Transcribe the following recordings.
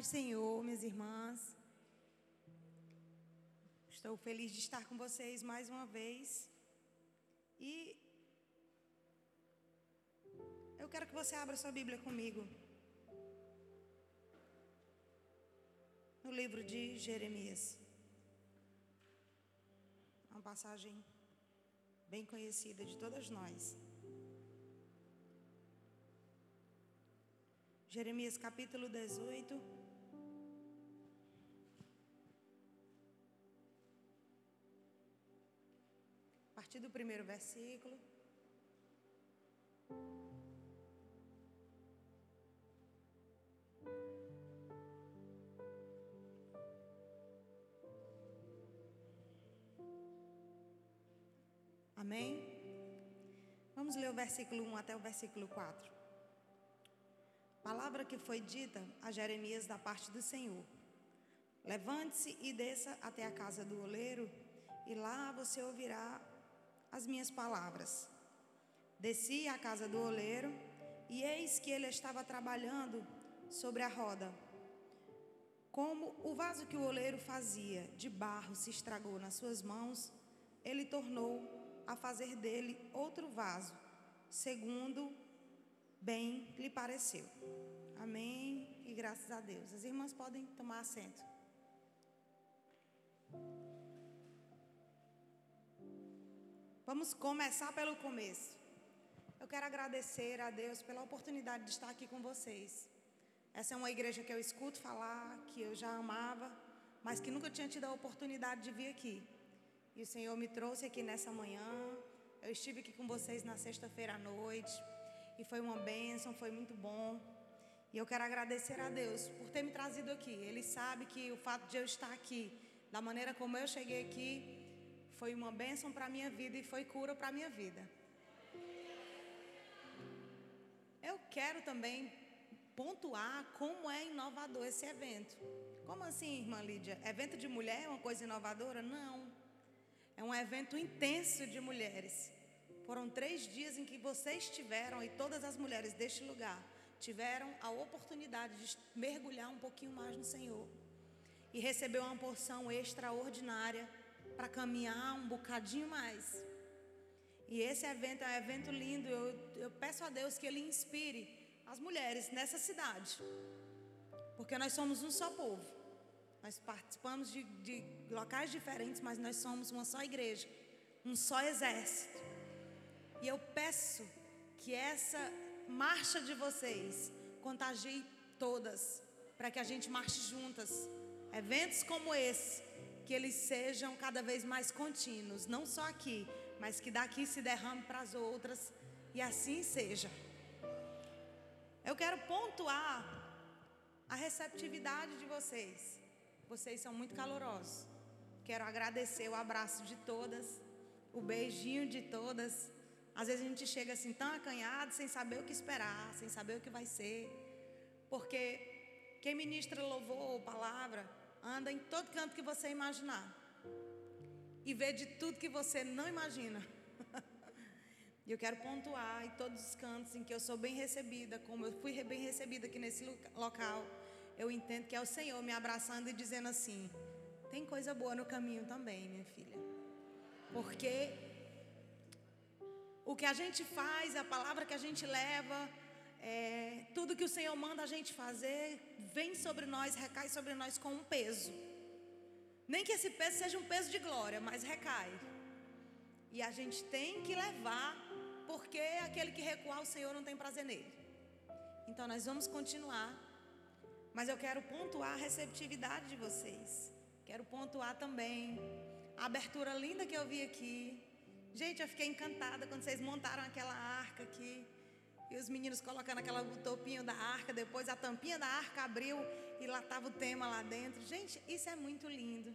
Paz Senhor, minhas irmãs. Estou feliz de estar com vocês mais uma vez. E eu quero que você abra sua Bíblia comigo. No livro de Jeremias. Uma passagem bem conhecida de todas nós. Jeremias capítulo 18. Partir do primeiro versículo. Amém? Vamos ler o versículo 1 até o versículo 4. Palavra que foi dita a Jeremias da parte do Senhor. Levante-se e desça até a casa do oleiro, e lá você ouvirá as minhas palavras. Desci à casa do oleiro, e eis que ele estava trabalhando sobre a roda. Como o vaso que o oleiro fazia de barro se estragou nas suas mãos, ele tornou a fazer dele outro vaso, segundo bem lhe pareceu. Amém e graças a Deus. As irmãs podem tomar assento. Vamos começar pelo começo. Eu quero agradecer a Deus pela oportunidade de estar aqui com vocês. Essa é uma igreja que eu escuto falar, que eu já amava, mas que nunca tinha tido a oportunidade de vir aqui. E o Senhor me trouxe aqui nessa manhã. Eu estive aqui com vocês na sexta-feira à noite e foi uma bênção, foi muito bom. E eu quero agradecer a Deus por ter me trazido aqui. Ele sabe que o fato de eu estar aqui, da maneira como eu cheguei aqui, foi uma bênção para a minha vida e foi cura para a minha vida. Eu quero também pontuar como é inovador esse evento. Como assim, irmã Lídia? Evento de mulher é uma coisa inovadora? Não. É um evento intenso de mulheres. Foram três dias em que vocês tiveram, e todas as mulheres deste lugar, tiveram a oportunidade de mergulhar um pouquinho mais no Senhor. E receber uma porção extraordinária para caminhar um bocadinho mais. E esse evento é um evento lindo. Eu, eu peço a Deus que Ele inspire as mulheres nessa cidade. Porque nós somos um só povo. Nós participamos de, de locais diferentes, mas nós somos uma só igreja, um só exército. E eu peço que essa marcha de vocês contagie todas, para que a gente marche juntas. Eventos como esse, que eles sejam cada vez mais contínuos, não só aqui, mas que daqui se derrame para as outras e assim seja. Eu quero pontuar a receptividade de vocês. Vocês são muito calorosos. Quero agradecer o abraço de todas, o beijinho de todas. Às vezes a gente chega assim tão acanhado, sem saber o que esperar, sem saber o que vai ser. Porque quem ministra louvor ou palavra anda em todo canto que você imaginar. E vê de tudo que você não imagina. E eu quero pontuar em todos os cantos em que eu sou bem recebida, como eu fui bem recebida aqui nesse local. Eu entendo que é o Senhor me abraçando e dizendo assim: tem coisa boa no caminho também, minha filha. Porque o que a gente faz, a palavra que a gente leva, é, tudo que o Senhor manda a gente fazer, vem sobre nós, recai sobre nós com um peso. Nem que esse peso seja um peso de glória, mas recai. E a gente tem que levar, porque aquele que recuar, o Senhor não tem prazer nele. Então nós vamos continuar. Mas eu quero pontuar a receptividade de vocês. Quero pontuar também a abertura linda que eu vi aqui. Gente, eu fiquei encantada quando vocês montaram aquela arca aqui. E os meninos colocando aquela topinho da arca, depois a tampinha da arca abriu e lá estava o tema lá dentro. Gente, isso é muito lindo.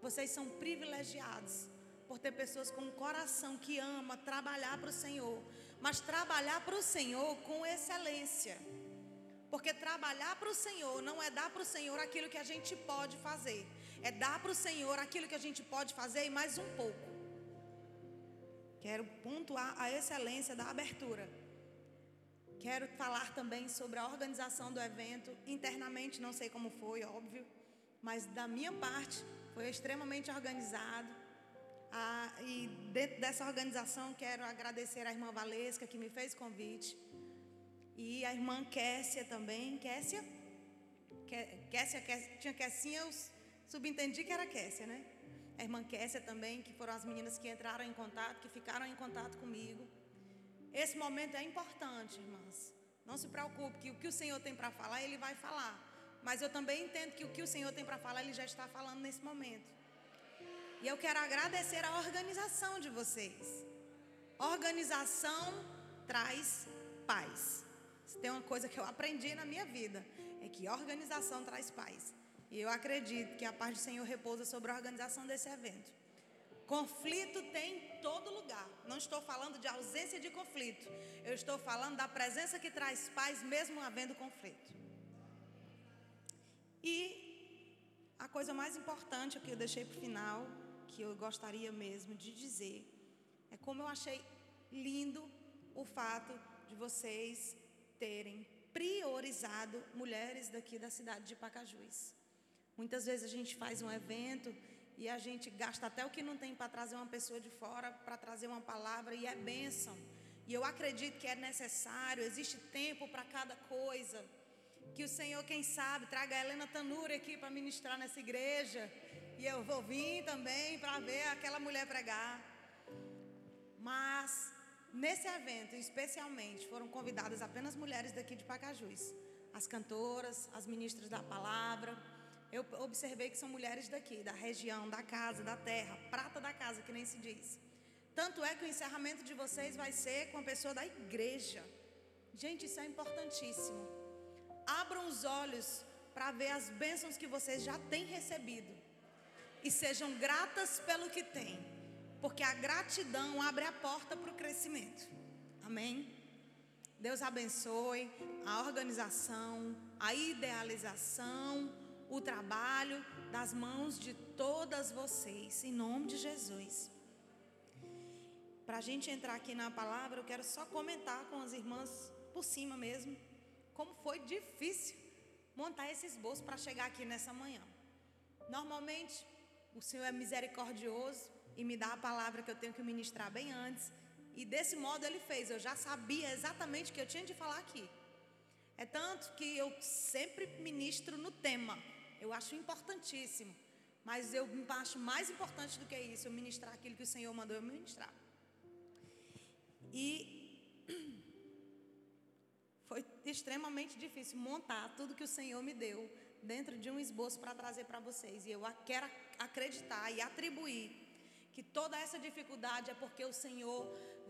Vocês são privilegiados por ter pessoas com um coração que ama trabalhar para o Senhor, mas trabalhar para o Senhor com excelência. Porque trabalhar para o Senhor não é dar para o Senhor aquilo que a gente pode fazer, é dar para o Senhor aquilo que a gente pode fazer e mais um pouco. Quero pontuar a excelência da abertura. Quero falar também sobre a organização do evento. Internamente, não sei como foi, óbvio, mas da minha parte, foi extremamente organizado. Ah, e dentro dessa organização, quero agradecer a irmã Valesca, que me fez convite, e a irmã Kessia também. Kessia? Kessia, tinha Kessinha, eu subentendi que era Kessia, né? A irmã Kessia também, que foram as meninas que entraram em contato, que ficaram em contato comigo. Esse momento é importante, irmãs. Não se preocupe, que o que o Senhor tem para falar, Ele vai falar. Mas eu também entendo que o que o Senhor tem para falar, Ele já está falando nesse momento. E eu quero agradecer a organização de vocês. Organização traz paz. Se tem uma coisa que eu aprendi na minha vida, é que organização traz paz. E eu acredito que a paz do Senhor repousa sobre a organização desse evento. Conflito tem em todo lugar. Não estou falando de ausência de conflito. Eu estou falando da presença que traz paz, mesmo havendo conflito. E a coisa mais importante que eu deixei para o final, que eu gostaria mesmo de dizer, é como eu achei lindo o fato de vocês terem priorizado mulheres daqui da cidade de Pacajus. Muitas vezes a gente faz um evento e a gente gasta até o que não tem para trazer uma pessoa de fora para trazer uma palavra e é bênção. E eu acredito que é necessário, existe tempo para cada coisa. Que o Senhor, quem sabe, traga a Helena Tanuri aqui para ministrar nessa igreja. E eu vou vir também para ver aquela mulher pregar. Mas nesse evento, especialmente, foram convidadas apenas mulheres daqui de Pacajus. As cantoras, as ministras da palavra. Eu observei que são mulheres daqui, da região, da casa, da terra, prata da casa, que nem se diz. Tanto é que o encerramento de vocês vai ser com a pessoa da igreja. Gente, isso é importantíssimo. Abram os olhos para ver as bênçãos que vocês já têm recebido. E sejam gratas pelo que têm. Porque a gratidão abre a porta para o crescimento. Amém? Deus abençoe a organização, a idealização, o trabalho das mãos de todas vocês, em nome de Jesus. Para a gente entrar aqui na palavra, eu quero só comentar com as irmãs por cima mesmo, como foi difícil montar esse esboço para chegar aqui nessa manhã. Normalmente, o Senhor é misericordioso e me dá a palavra que eu tenho que ministrar bem antes. E desse modo ele fez, eu já sabia exatamente o que eu tinha de falar aqui. É tanto que eu sempre ministro no tema. Eu acho importantíssimo. Mas eu acho mais importante do que isso, eu ministrar aquilo que o Senhor mandou eu ministrar. E foi extremamente difícil montar tudo que o Senhor me deu dentro de um esboço para trazer para vocês. E eu quero acreditar e atribuir que toda essa dificuldade é porque o Senhor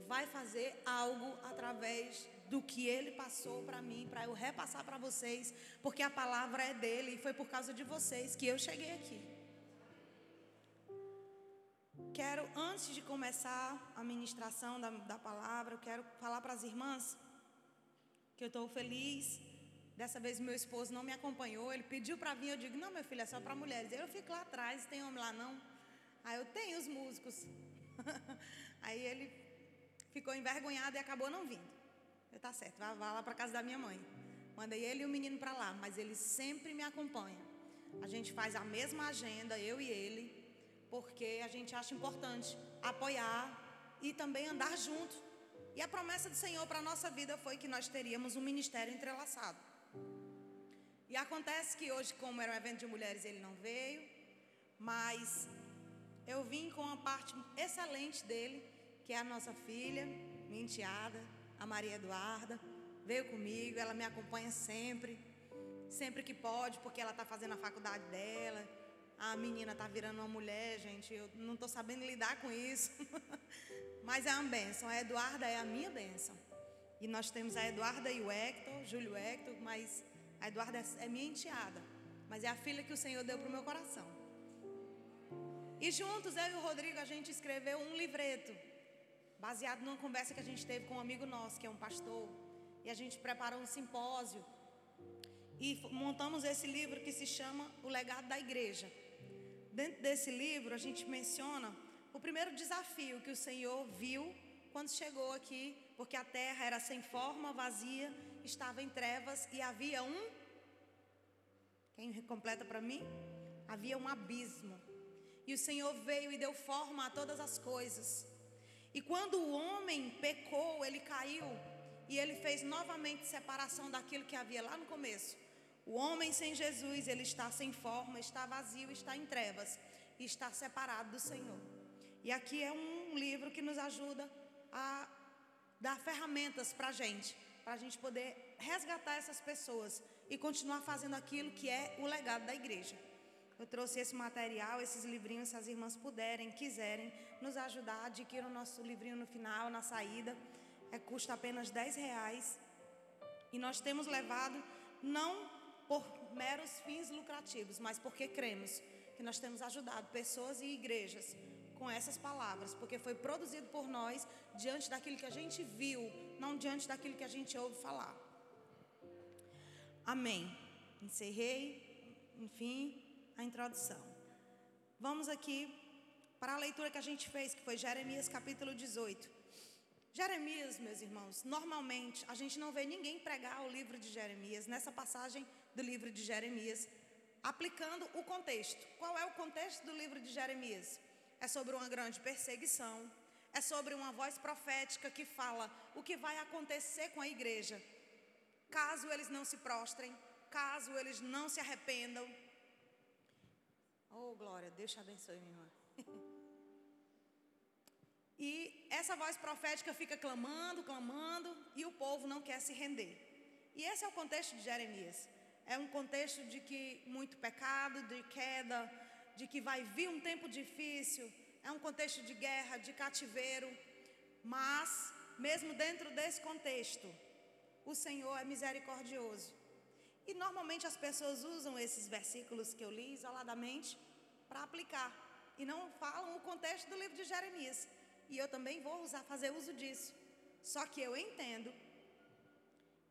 vai fazer algo através do que ele passou para mim, para eu repassar para vocês, porque a palavra é dele e foi por causa de vocês que eu cheguei aqui. Quero, antes de começar a ministração da, da palavra, eu quero falar para as irmãs que eu estou feliz. Dessa vez meu esposo não me acompanhou, ele pediu para vir, eu digo, não, meu filho, é só para mulheres. Eu fico lá atrás, tem homem lá não. Aí eu tenho os músicos. Aí ele ficou envergonhado e acabou não vindo. Eu, tá certo, vá lá para casa da minha mãe. Mandei ele e o menino para lá, mas ele sempre me acompanha. A gente faz a mesma agenda, eu e ele, porque a gente acha importante apoiar e também andar junto. E a promessa do Senhor para a nossa vida foi que nós teríamos um ministério entrelaçado. E acontece que hoje, como era um evento de mulheres, ele não veio, mas eu vim com uma parte excelente dele, que é a nossa filha, minha enteada, a Maria Eduarda. Veio comigo, ela me acompanha sempre, sempre que pode, porque ela está fazendo a faculdade dela. A menina está virando uma mulher, gente. Eu não estou sabendo lidar com isso. Mas é uma benção. A Eduarda é a minha benção. E nós temos a Eduarda e o Hector, Júlio Hector, mas a Eduarda é minha enteada. Mas é a filha que o Senhor deu para o meu coração. E juntos, eu e o Rodrigo, a gente escreveu um livreto, baseado numa conversa que a gente teve com um amigo nosso, que é um pastor. E a gente preparou um simpósio. E montamos esse livro que se chama O Legado da Igreja. Dentro desse livro, a gente menciona o primeiro desafio que o Senhor viu quando chegou aqui, porque a terra era sem forma, vazia estava em trevas e havia um. Quem completa para mim? Havia um abismo. E o Senhor veio e deu forma a todas as coisas. E quando o homem pecou, ele caiu e ele fez novamente separação daquilo que havia lá no começo. O homem sem Jesus, ele está sem forma, está vazio, está em trevas e está separado do Senhor. E aqui é um livro que nos ajuda a dar ferramentas para a gente, para a gente poder resgatar essas pessoas e continuar fazendo aquilo que é o legado da igreja. Eu trouxe esse material, esses livrinhos, se as irmãs puderem, quiserem nos ajudar, adquirir o nosso livrinho no final, na saída. É, custa apenas 10 reais. E nós temos levado não por meros fins lucrativos, mas porque cremos que nós temos ajudado pessoas e igrejas com essas palavras, porque foi produzido por nós diante daquilo que a gente viu, não diante daquilo que a gente ouve falar. Amém. Encerrei, enfim, a introdução. Vamos aqui para a leitura que a gente fez, que foi Jeremias capítulo 18. Jeremias, meus irmãos, normalmente a gente não vê ninguém pregar o livro de Jeremias, nessa passagem do livro de Jeremias, aplicando o contexto. Qual é o contexto do livro de Jeremias? É sobre uma grande perseguição, é sobre uma voz profética que fala o que vai acontecer com a igreja, caso eles não se prostrem, caso eles não se arrependam. Oh, glória, Deus te abençoe, minha irmã. E essa voz profética fica clamando, clamando, e o povo não quer se render. E esse é o contexto de Jeremias. É um contexto de que muito pecado, de queda, de que vai vir um tempo difícil. É um contexto de guerra, de cativeiro. Mas, mesmo dentro desse contexto, o Senhor é misericordioso. E normalmente as pessoas usam esses versículos que eu li isoladamente para aplicar e não falam o contexto do livro de Jeremias. E eu também vou usar, fazer uso disso. Só que eu entendo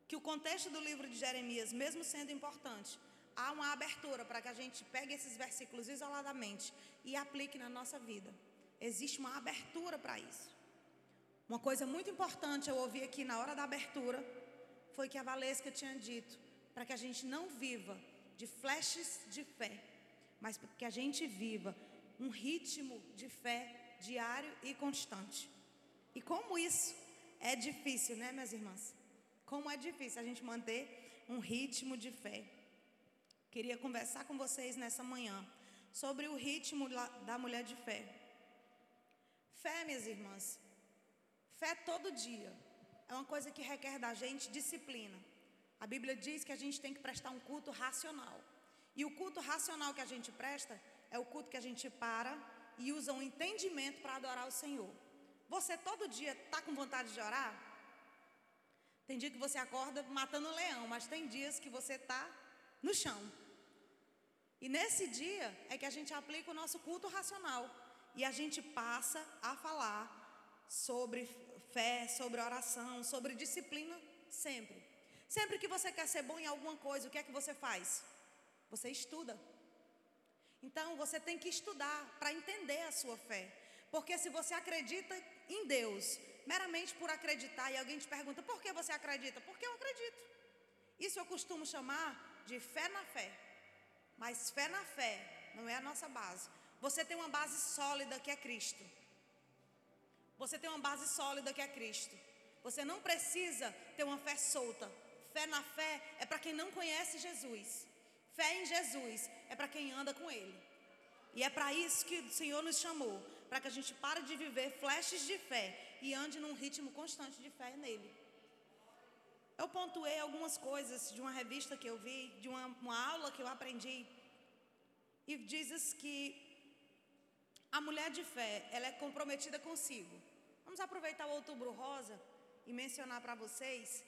que o contexto do livro de Jeremias, mesmo sendo importante, há uma abertura para que a gente pegue esses versículos isoladamente e aplique na nossa vida. Existe uma abertura para isso. Uma coisa muito importante eu ouvi aqui na hora da abertura foi que a Valesca tinha dito para que a gente não viva de flashes de fé, mas que a gente viva um ritmo de fé diário e constante. E como isso é difícil, né, minhas irmãs? Como é difícil a gente manter um ritmo de fé. Queria conversar com vocês nessa manhã sobre o ritmo da mulher de fé. Fé, minhas irmãs, fé todo dia é uma coisa que requer da gente disciplina. A Bíblia diz que a gente tem que prestar um culto racional. E o culto racional que a gente presta é o culto que a gente para e usa um entendimento para adorar o Senhor. Você todo dia está com vontade de orar? Tem dia que você acorda matando um leão, mas tem dias que você está no chão. E nesse dia é que a gente aplica o nosso culto racional e a gente passa a falar sobre fé, sobre oração, sobre disciplina sempre. Sempre que você quer ser bom em alguma coisa, o que é que você faz? Você estuda. Então você tem que estudar para entender a sua fé. Porque se você acredita em Deus, meramente por acreditar, e alguém te pergunta por que você acredita? Porque eu acredito. Isso eu costumo chamar de fé na fé. Mas fé na fé não é a nossa base. Você tem uma base sólida que é Cristo. Você tem uma base sólida que é Cristo. Você não precisa ter uma fé solta. Fé na fé é para quem não conhece Jesus. Fé em Jesus é para quem anda com Ele. E é para isso que o Senhor nos chamou para que a gente pare de viver flashes de fé e ande num ritmo constante de fé nele. Eu pontuei algumas coisas de uma revista que eu vi, de uma, uma aula que eu aprendi, e dizes que a mulher de fé, ela é comprometida consigo. Vamos aproveitar o Outubro Rosa e mencionar para vocês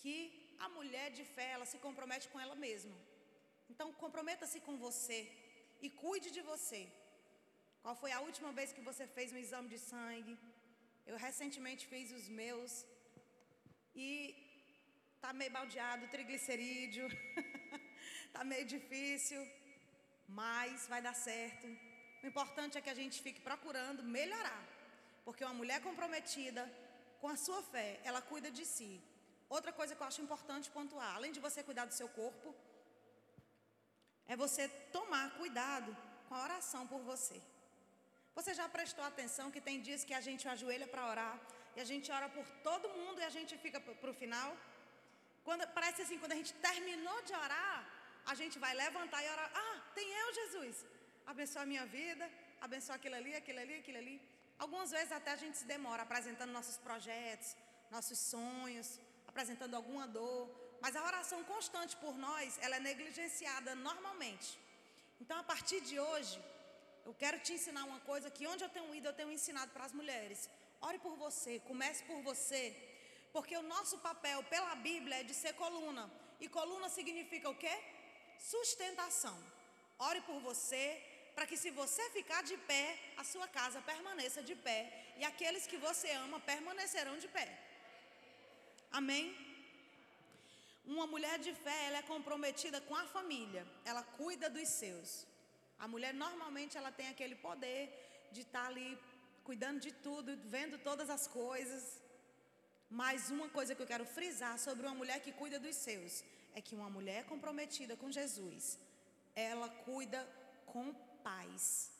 que a mulher de fé, ela se compromete com ela mesma. Então, comprometa-se com você e cuide de você. Qual foi a última vez que você fez um exame de sangue? Eu recentemente fiz os meus e tá meio baldeado, triglicerídeo, tá meio difícil, mas vai dar certo. O importante é que a gente fique procurando melhorar, porque uma mulher comprometida com a sua fé, ela cuida de si. Outra coisa que eu acho importante pontuar, além de você cuidar do seu corpo, é você tomar cuidado com a oração por você. Você já prestou atenção que tem dias que a gente ajoelha para orar e a gente ora por todo mundo e a gente fica para o final? Quando, parece assim, quando a gente terminou de orar, a gente vai levantar e orar. Ah, tem eu, Jesus. Abençoa a minha vida, abençoa aquilo ali, aquilo ali, aquilo ali. Algumas vezes até a gente se demora apresentando nossos projetos, nossos sonhos, apresentando alguma dor. Mas a oração constante por nós, ela é negligenciada normalmente. Então, a partir de hoje, eu quero te ensinar uma coisa que onde eu tenho ido, eu tenho ensinado para as mulheres. Ore por você, comece por você. Porque o nosso papel pela Bíblia é de ser coluna. E coluna significa o quê? Sustentação. Ore por você, para que se você ficar de pé, a sua casa permaneça de pé. E aqueles que você ama permanecerão de pé. Amém? Uma mulher de fé, ela é comprometida com a família. Ela cuida dos seus. A mulher normalmente ela tem aquele poder de estar tá ali cuidando de tudo, vendo todas as coisas. Mas uma coisa que eu quero frisar sobre uma mulher que cuida dos seus é que uma mulher comprometida com Jesus, ela cuida com paz.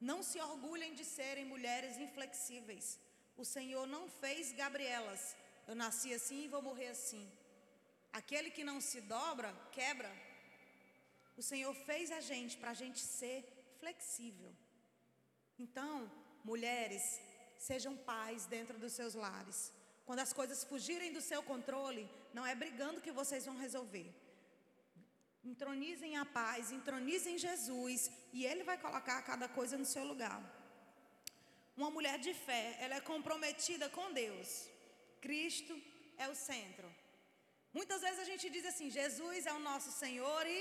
Não se orgulhem de serem mulheres inflexíveis. O Senhor não fez Gabrielas. Eu nasci assim e vou morrer assim. Aquele que não se dobra, quebra. O Senhor fez a gente para a gente ser flexível. Então, mulheres, sejam pais dentro dos seus lares. Quando as coisas fugirem do seu controle, não é brigando que vocês vão resolver. Entronizem a paz, entronizem Jesus e Ele vai colocar cada coisa no seu lugar. Uma mulher de fé, ela é comprometida com Deus. Cristo é o centro. Muitas vezes a gente diz assim: Jesus é o nosso Senhor e.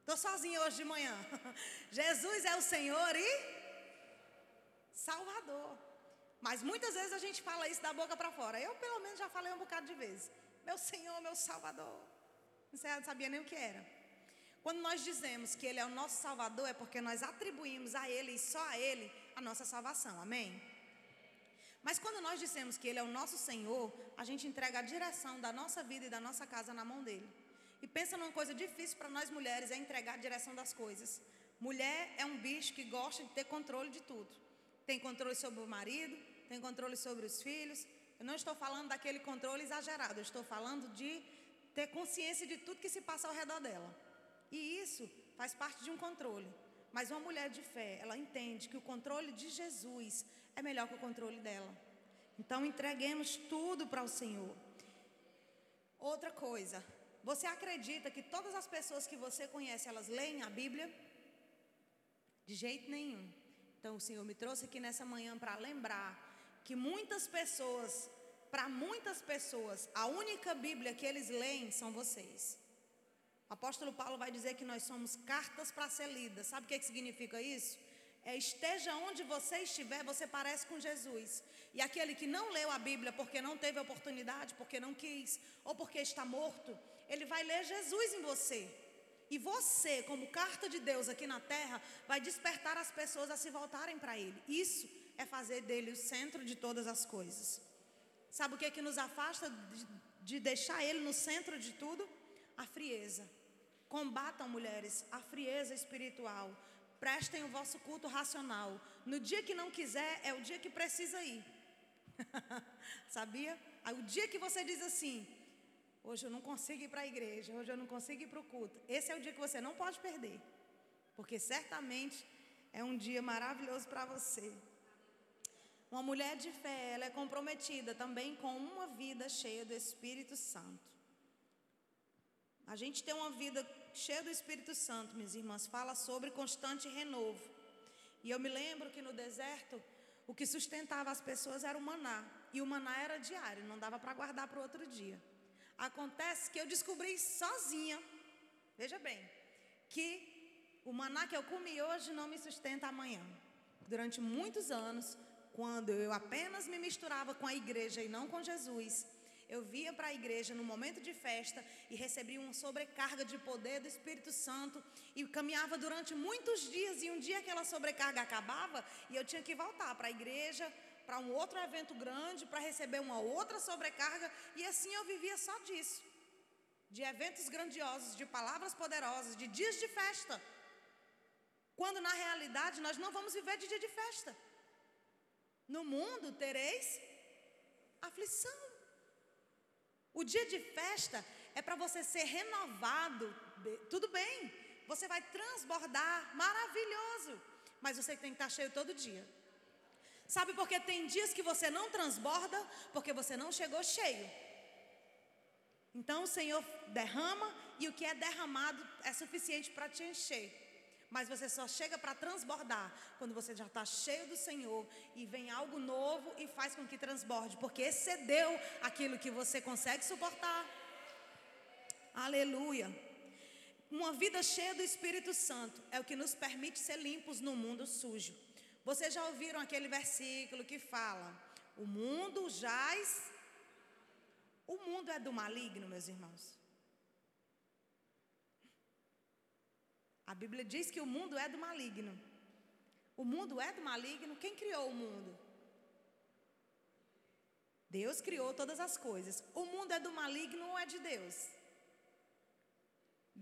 Estou sozinha hoje de manhã. Jesus é o Senhor e. Salvador. Mas muitas vezes a gente fala isso da boca para fora. Eu, pelo menos, já falei um bocado de vezes. Meu Senhor, meu Salvador. Não sabia nem o que era. Quando nós dizemos que Ele é o nosso Salvador, é porque nós atribuímos a Ele e só a Ele a nossa salvação. Amém? Mas quando nós dissemos que Ele é o nosso Senhor, a gente entrega a direção da nossa vida e da nossa casa na mão dele. E pensa numa coisa difícil para nós mulheres, é entregar a direção das coisas. Mulher é um bicho que gosta de ter controle de tudo. Tem controle sobre o marido, tem controle sobre os filhos. Eu não estou falando daquele controle exagerado, eu estou falando de ter consciência de tudo que se passa ao redor dela. E isso faz parte de um controle. Mas uma mulher de fé, ela entende que o controle de Jesus é melhor que o controle dela. Então entreguemos tudo para o Senhor. Outra coisa, você acredita que todas as pessoas que você conhece, elas leem a Bíblia? De jeito nenhum. Então o Senhor me trouxe aqui nessa manhã para lembrar que muitas pessoas, para muitas pessoas, a única Bíblia que eles leem são vocês. O apóstolo Paulo vai dizer que nós somos cartas para ser lidas. Sabe o que, que significa isso? É esteja onde você estiver, você parece com Jesus. E aquele que não leu a Bíblia porque não teve oportunidade, porque não quis, ou porque está morto, ele vai ler Jesus em você. E você, como carta de Deus aqui na terra, vai despertar as pessoas a se voltarem para Ele. Isso é fazer dele o centro de todas as coisas. Sabe o que é que nos afasta de, de deixar ele no centro de tudo? A frieza. Combatam, mulheres, a frieza espiritual. Prestem o vosso culto racional. No dia que não quiser, é o dia que precisa ir. Sabia? O dia que você diz assim: hoje eu não consigo ir para a igreja, hoje eu não consigo ir para o culto. Esse é o dia que você não pode perder. Porque certamente é um dia maravilhoso para você. Uma mulher de fé, ela é comprometida também com uma vida cheia do Espírito Santo. A gente tem uma vida cheia do Espírito Santo, minhas irmãs, fala sobre constante renovo. E eu me lembro que no deserto, o que sustentava as pessoas era o maná. E o maná era diário, não dava para guardar para o outro dia. Acontece que eu descobri sozinha, veja bem, que o maná que eu comi hoje não me sustenta amanhã. Durante muitos anos, quando eu apenas me misturava com a igreja e não com Jesus, eu via para a igreja no momento de festa e recebia uma sobrecarga de poder do Espírito Santo e caminhava durante muitos dias e um dia aquela sobrecarga acabava e eu tinha que voltar para a igreja para um outro evento grande, para receber uma outra sobrecarga, e assim eu vivia só disso. De eventos grandiosos, de palavras poderosas, de dias de festa. Quando na realidade nós não vamos viver de dia de festa. No mundo tereis aflição. O dia de festa é para você ser renovado. Tudo bem, você vai transbordar, maravilhoso. Mas você tem que estar cheio todo dia. Sabe por que tem dias que você não transborda? Porque você não chegou cheio. Então o Senhor derrama e o que é derramado é suficiente para te encher. Mas você só chega para transbordar quando você já está cheio do Senhor e vem algo novo e faz com que transborde, porque excedeu aquilo que você consegue suportar. Aleluia. Uma vida cheia do Espírito Santo é o que nos permite ser limpos no mundo sujo. Vocês já ouviram aquele versículo que fala: O mundo jaz. O mundo é do maligno, meus irmãos. A Bíblia diz que o mundo é do maligno. O mundo é do maligno. Quem criou o mundo? Deus criou todas as coisas. O mundo é do maligno ou é de Deus?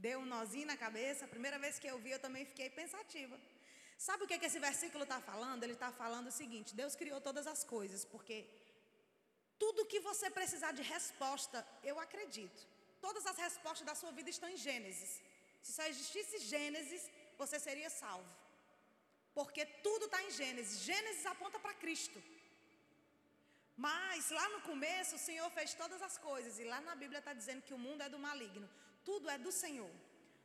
Deu um nozinho na cabeça. A primeira vez que eu vi, eu também fiquei pensativa. Sabe o que, é que esse versículo está falando? Ele está falando o seguinte: Deus criou todas as coisas, porque tudo que você precisar de resposta, eu acredito. Todas as respostas da sua vida estão em Gênesis. Se só existisse Gênesis, você seria salvo. Porque tudo está em Gênesis. Gênesis aponta para Cristo. Mas lá no começo o Senhor fez todas as coisas. E lá na Bíblia está dizendo que o mundo é do maligno. Tudo é do Senhor.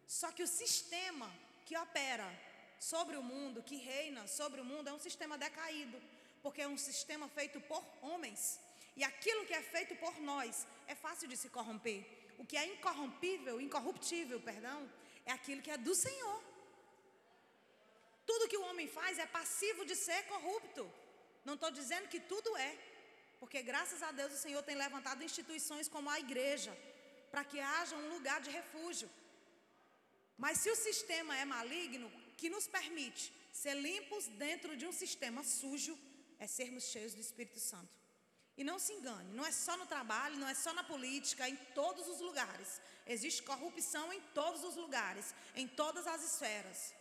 Só que o sistema que opera sobre o mundo, que reina sobre o mundo, é um sistema decaído. Porque é um sistema feito por homens. E aquilo que é feito por nós é fácil de se corromper. O que é incorrompível, incorruptível, perdão, é aquilo que é do Senhor. Tudo que o homem faz é passivo de ser corrupto. Não estou dizendo que tudo é, porque graças a Deus o Senhor tem levantado instituições como a igreja, para que haja um lugar de refúgio. Mas se o sistema é maligno, que nos permite ser limpos dentro de um sistema sujo, é sermos cheios do Espírito Santo. E não se engane, não é só no trabalho, não é só na política, é em todos os lugares. Existe corrupção em todos os lugares, em todas as esferas.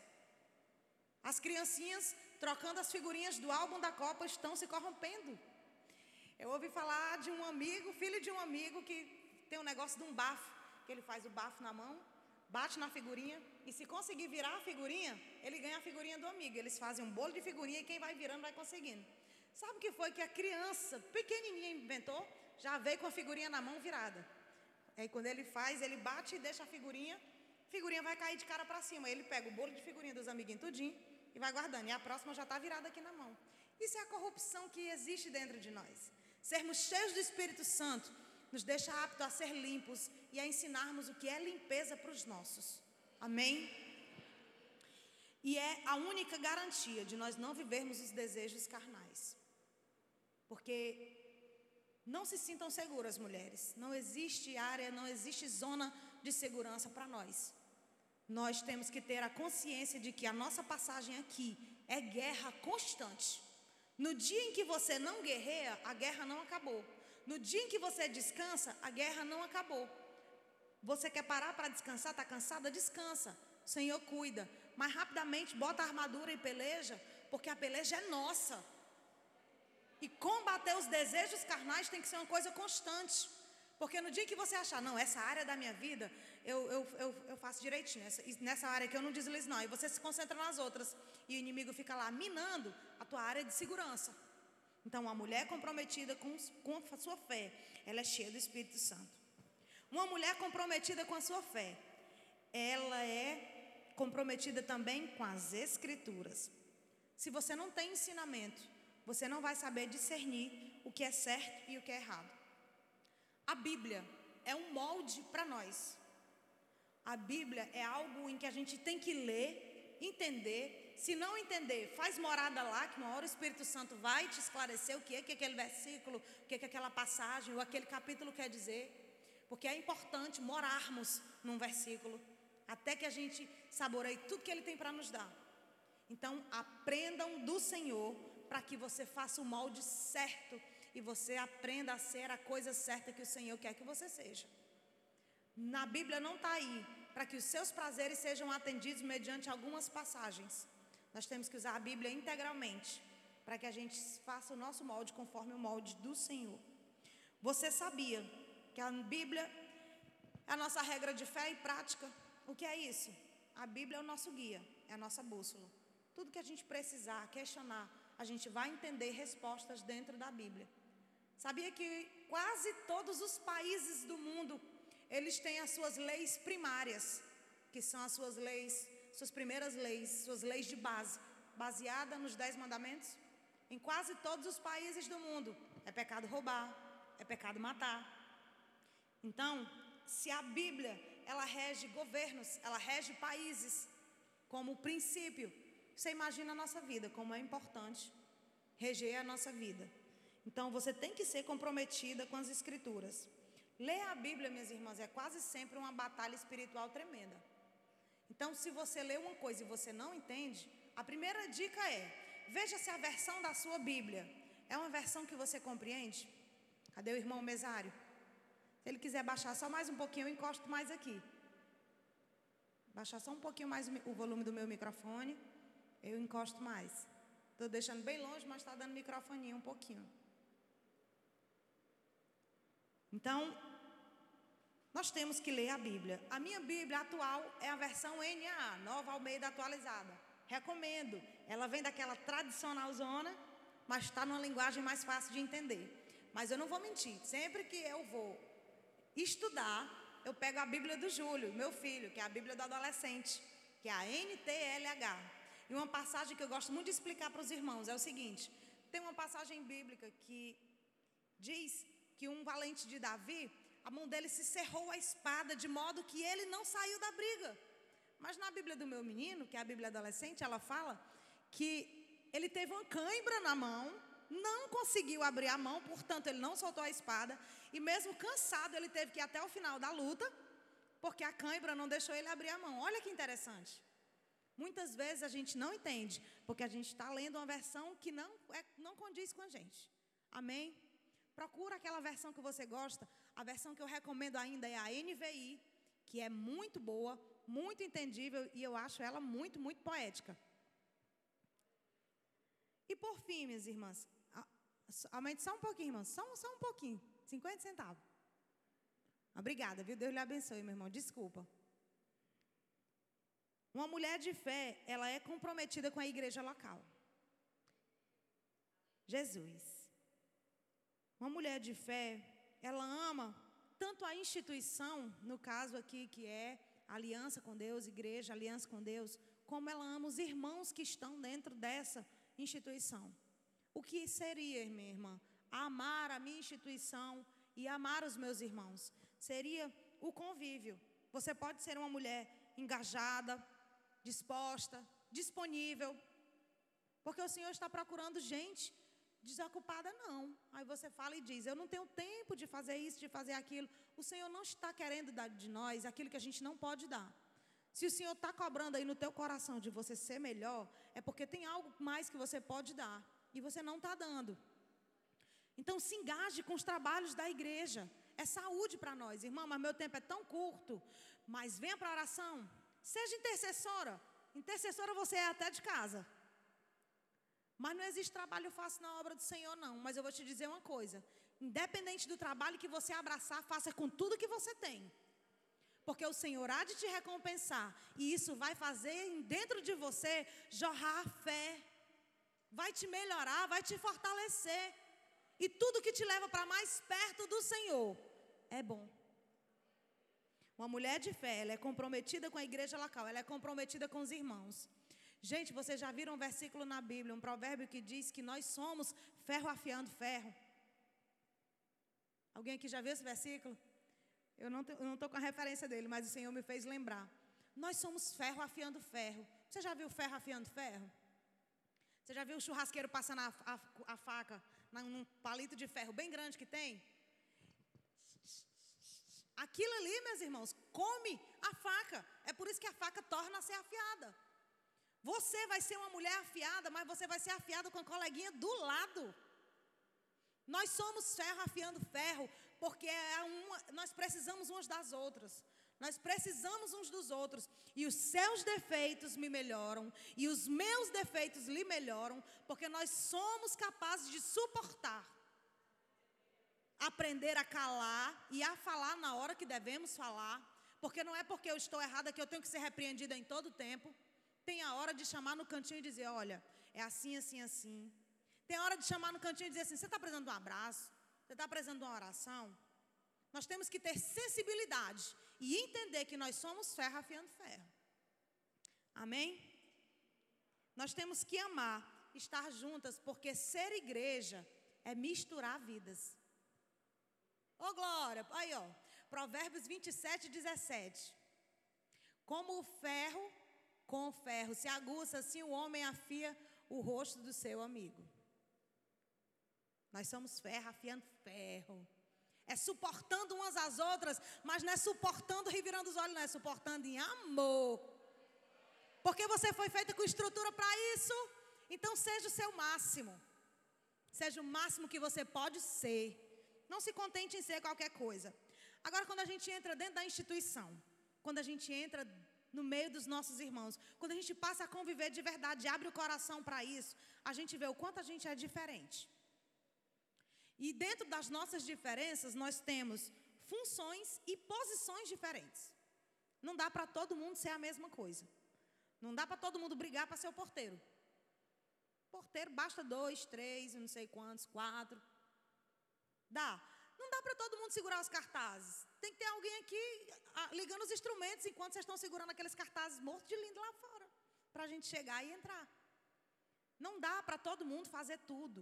As criancinhas trocando as figurinhas do álbum da Copa estão se corrompendo. Eu ouvi falar de um amigo, filho de um amigo, que tem um negócio de um bafo, que ele faz o bafo na mão, bate na figurinha, e se conseguir virar a figurinha, ele ganha a figurinha do amigo. Eles fazem um bolo de figurinha e quem vai virando vai conseguindo. Sabe o que foi que a criança pequenininha inventou? Já veio com a figurinha na mão virada. Aí quando ele faz, ele bate e deixa a figurinha, a figurinha vai cair de cara para cima. Ele pega o bolo de figurinha dos amiguinhos tudinho e vai guardando. E a próxima já está virada aqui na mão. Isso é a corrupção que existe dentro de nós. Sermos cheios do Espírito Santo nos deixa apto a ser limpos e a ensinarmos o que é limpeza para os nossos. Amém? E é a única garantia de nós não vivermos os desejos carnais. Porque não se sintam seguras, mulheres. Não existe área, não existe zona de segurança para nós. Nós temos que ter a consciência de que a nossa passagem aqui é guerra constante. No dia em que você não guerreia, a guerra não acabou. No dia em que você descansa, a guerra não acabou. Você quer parar para descansar? Está cansada? Descansa. O Senhor cuida. Mas rapidamente bota a armadura e peleja, porque a peleja é nossa. E combater os desejos carnais tem que ser uma coisa constante. Porque no dia que você achar, não, essa área da minha vida, eu, eu, eu, eu faço direitinho, essa, nessa área que eu não deslizo, não. E você se concentra nas outras. E o inimigo fica lá minando a tua área de segurança. Então, uma mulher comprometida com, com a sua fé, ela é cheia do Espírito Santo. Uma mulher comprometida com a sua fé, ela é comprometida também com as Escrituras. Se você não tem ensinamento, você não vai saber discernir o que é certo e o que é errado. A Bíblia é um molde para nós. A Bíblia é algo em que a gente tem que ler, entender. Se não entender, faz morada lá, que uma hora o Espírito Santo vai te esclarecer o que é que aquele versículo, o que é que aquela passagem ou aquele capítulo quer dizer. Porque é importante morarmos num versículo até que a gente saboreie tudo que ele tem para nos dar. Então, aprendam do Senhor para que você faça o molde certo e você aprenda a ser a coisa certa que o Senhor quer que você seja. Na Bíblia não está aí para que os seus prazeres sejam atendidos mediante algumas passagens. Nós temos que usar a Bíblia integralmente para que a gente faça o nosso molde conforme o molde do Senhor. Você sabia que a Bíblia é a nossa regra de fé e prática? O que é isso? A Bíblia é o nosso guia, é a nossa bússola. Tudo que a gente precisar questionar, a gente vai entender respostas dentro da Bíblia. Sabia que quase todos os países do mundo, eles têm as suas leis primárias, que são as suas leis, suas primeiras leis, suas leis de base, baseada nos dez mandamentos? Em quase todos os países do mundo, é pecado roubar, é pecado matar. Então, se a Bíblia, ela rege governos, ela rege países, como princípio, você imagina a nossa vida, como é importante reger a nossa vida. Então você tem que ser comprometida com as escrituras. Ler a Bíblia, minhas irmãs, é quase sempre uma batalha espiritual tremenda. Então, se você lê uma coisa e você não entende, a primeira dica é: veja se a versão da sua Bíblia é uma versão que você compreende. Cadê o irmão mesário? Se ele quiser baixar só mais um pouquinho, eu encosto mais aqui. Baixar só um pouquinho mais o volume do meu microfone, eu encosto mais. Estou deixando bem longe, mas está dando microfoninho um pouquinho. Então, nós temos que ler a Bíblia. A minha Bíblia atual é a versão NAA, Nova Almeida Atualizada. Recomendo. Ela vem daquela tradicional zona, mas está numa linguagem mais fácil de entender. Mas eu não vou mentir. Sempre que eu vou estudar, eu pego a Bíblia do Júlio, meu filho, que é a Bíblia do adolescente, que é a NTLH. E uma passagem que eu gosto muito de explicar para os irmãos é o seguinte: tem uma passagem bíblica que diz que um valente de Davi, a mão dele se cerrou a espada de modo que ele não saiu da briga. Mas na Bíblia do meu menino, que é a Bíblia adolescente, ela fala que ele teve uma cãibra na mão, não conseguiu abrir a mão, portanto ele não soltou a espada, e mesmo cansado ele teve que ir até o final da luta, porque a cãibra não deixou ele abrir a mão. Olha que interessante. Muitas vezes a gente não entende, porque a gente está lendo uma versão que não, é, não condiz com a gente. Amém? Procura aquela versão que você gosta. A versão que eu recomendo ainda é a NVI, que é muito boa, muito entendível e eu acho ela muito, muito poética. E por fim, minhas irmãs, aumente só um pouquinho, irmãs, só, só um pouquinho, 50 centavos. Obrigada, viu? Deus lhe abençoe, meu irmão, desculpa. Uma mulher de fé, ela é comprometida com a igreja local. Jesus. Uma mulher de fé, ela ama tanto a instituição, no caso aqui que é aliança com Deus, igreja, aliança com Deus, como ela ama os irmãos que estão dentro dessa instituição. O que seria, minha irmã, amar a minha instituição e amar os meus irmãos? Seria o convívio. Você pode ser uma mulher engajada, disposta, disponível, porque o Senhor está procurando gente desocupada, não. Aí você fala e diz: Eu não tenho tempo de fazer isso, de fazer aquilo. O Senhor não está querendo dar de nós aquilo que a gente não pode dar. Se o Senhor está cobrando aí no teu coração de você ser melhor, é porque tem algo mais que você pode dar e você não está dando. Então se engaje com os trabalhos da igreja. É saúde para nós, irmão, mas meu tempo é tão curto. Mas venha para a oração. Seja intercessora. Intercessora você é até de casa. Mas não existe trabalho fácil na obra do Senhor, não. Mas eu vou te dizer uma coisa: independente do trabalho que você abraçar, faça com tudo que você tem. Porque o Senhor há de te recompensar. E isso vai fazer dentro de você jorrar fé. Vai te melhorar, vai te fortalecer. E tudo que te leva para mais perto do Senhor é bom. Uma mulher de fé, ela é comprometida com a igreja local, ela é comprometida com os irmãos. Gente, vocês já viram um versículo na Bíblia, um provérbio que diz que nós somos ferro afiando ferro. Alguém aqui já viu esse versículo? Eu não estou com a referência dele, mas o Senhor me fez lembrar. Nós somos ferro afiando ferro. Você já viu ferro afiando ferro? Você já viu o churrasqueiro passando a, a, a faca num palito de ferro bem grande que tem? Aquilo ali, meus irmãos, come a faca. É por isso que a faca torna a ser afiada. Você vai ser uma mulher afiada, mas você vai ser afiada com a coleguinha do lado. Nós somos ferro afiando ferro, porque é uma, nós precisamos umas das outras. Nós precisamos uns dos outros. E os seus defeitos me melhoram, e os meus defeitos lhe melhoram, porque nós somos capazes de suportar. Aprender a calar e a falar na hora que devemos falar, porque não é porque eu estou errada que eu tenho que ser repreendida em todo tempo. Tem a hora de chamar no cantinho e dizer: olha, é assim, assim, assim. Tem a hora de chamar no cantinho e dizer assim: você está precisando de um abraço? Você está precisando de uma oração? Nós temos que ter sensibilidade e entender que nós somos ferro afiando ferro. Amém? Nós temos que amar, estar juntas, porque ser igreja é misturar vidas. Ô oh, glória, aí ó, Provérbios 27, 17. Como o ferro com o ferro se aguça, assim o homem afia o rosto do seu amigo. Nós somos ferro afiando ferro. É suportando umas às outras, mas não é suportando revirando os olhos, não é suportando em amor. Porque você foi feita com estrutura para isso. Então seja o seu máximo. Seja o máximo que você pode ser. Não se contente em ser qualquer coisa. Agora, quando a gente entra dentro da instituição, quando a gente entra no meio dos nossos irmãos, quando a gente passa a conviver de verdade, abre o coração para isso, a gente vê o quanto a gente é diferente. E dentro das nossas diferenças, nós temos funções e posições diferentes. Não dá para todo mundo ser a mesma coisa. Não dá para todo mundo brigar para ser o porteiro. Porteiro basta dois, três, não sei quantos, quatro. Dá. Não dá para todo mundo segurar os cartazes. Tem que ter alguém aqui ligando os instrumentos enquanto vocês estão segurando aqueles cartazes mortos de lindo lá fora. Para a gente chegar e entrar. Não dá para todo mundo fazer tudo.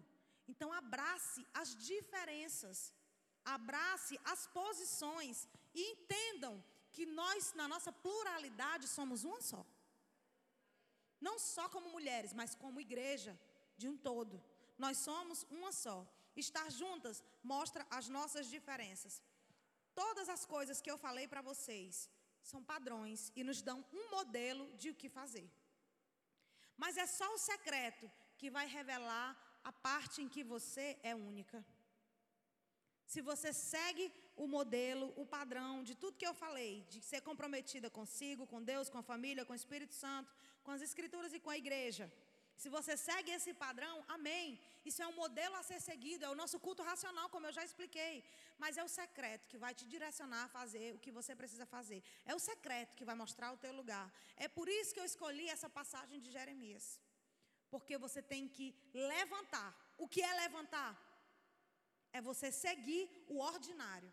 Então, abrace as diferenças, abrace as posições e entendam que nós, na nossa pluralidade, somos uma só. Não só como mulheres, mas como igreja de um todo. Nós somos uma só. Estar juntas mostra as nossas diferenças. Todas as coisas que eu falei para vocês são padrões e nos dão um modelo de o que fazer. Mas é só o secreto que vai revelar a parte em que você é única. Se você segue o modelo, o padrão de tudo que eu falei, de ser comprometida consigo, com Deus, com a família, com o Espírito Santo, com as Escrituras e com a igreja. Se você segue esse padrão, amém. Isso é um modelo a ser seguido, é o nosso culto racional, como eu já expliquei. Mas é o secreto que vai te direcionar a fazer o que você precisa fazer. É o secreto que vai mostrar o teu lugar. É por isso que eu escolhi essa passagem de Jeremias. Porque você tem que levantar. O que é levantar? É você seguir o ordinário.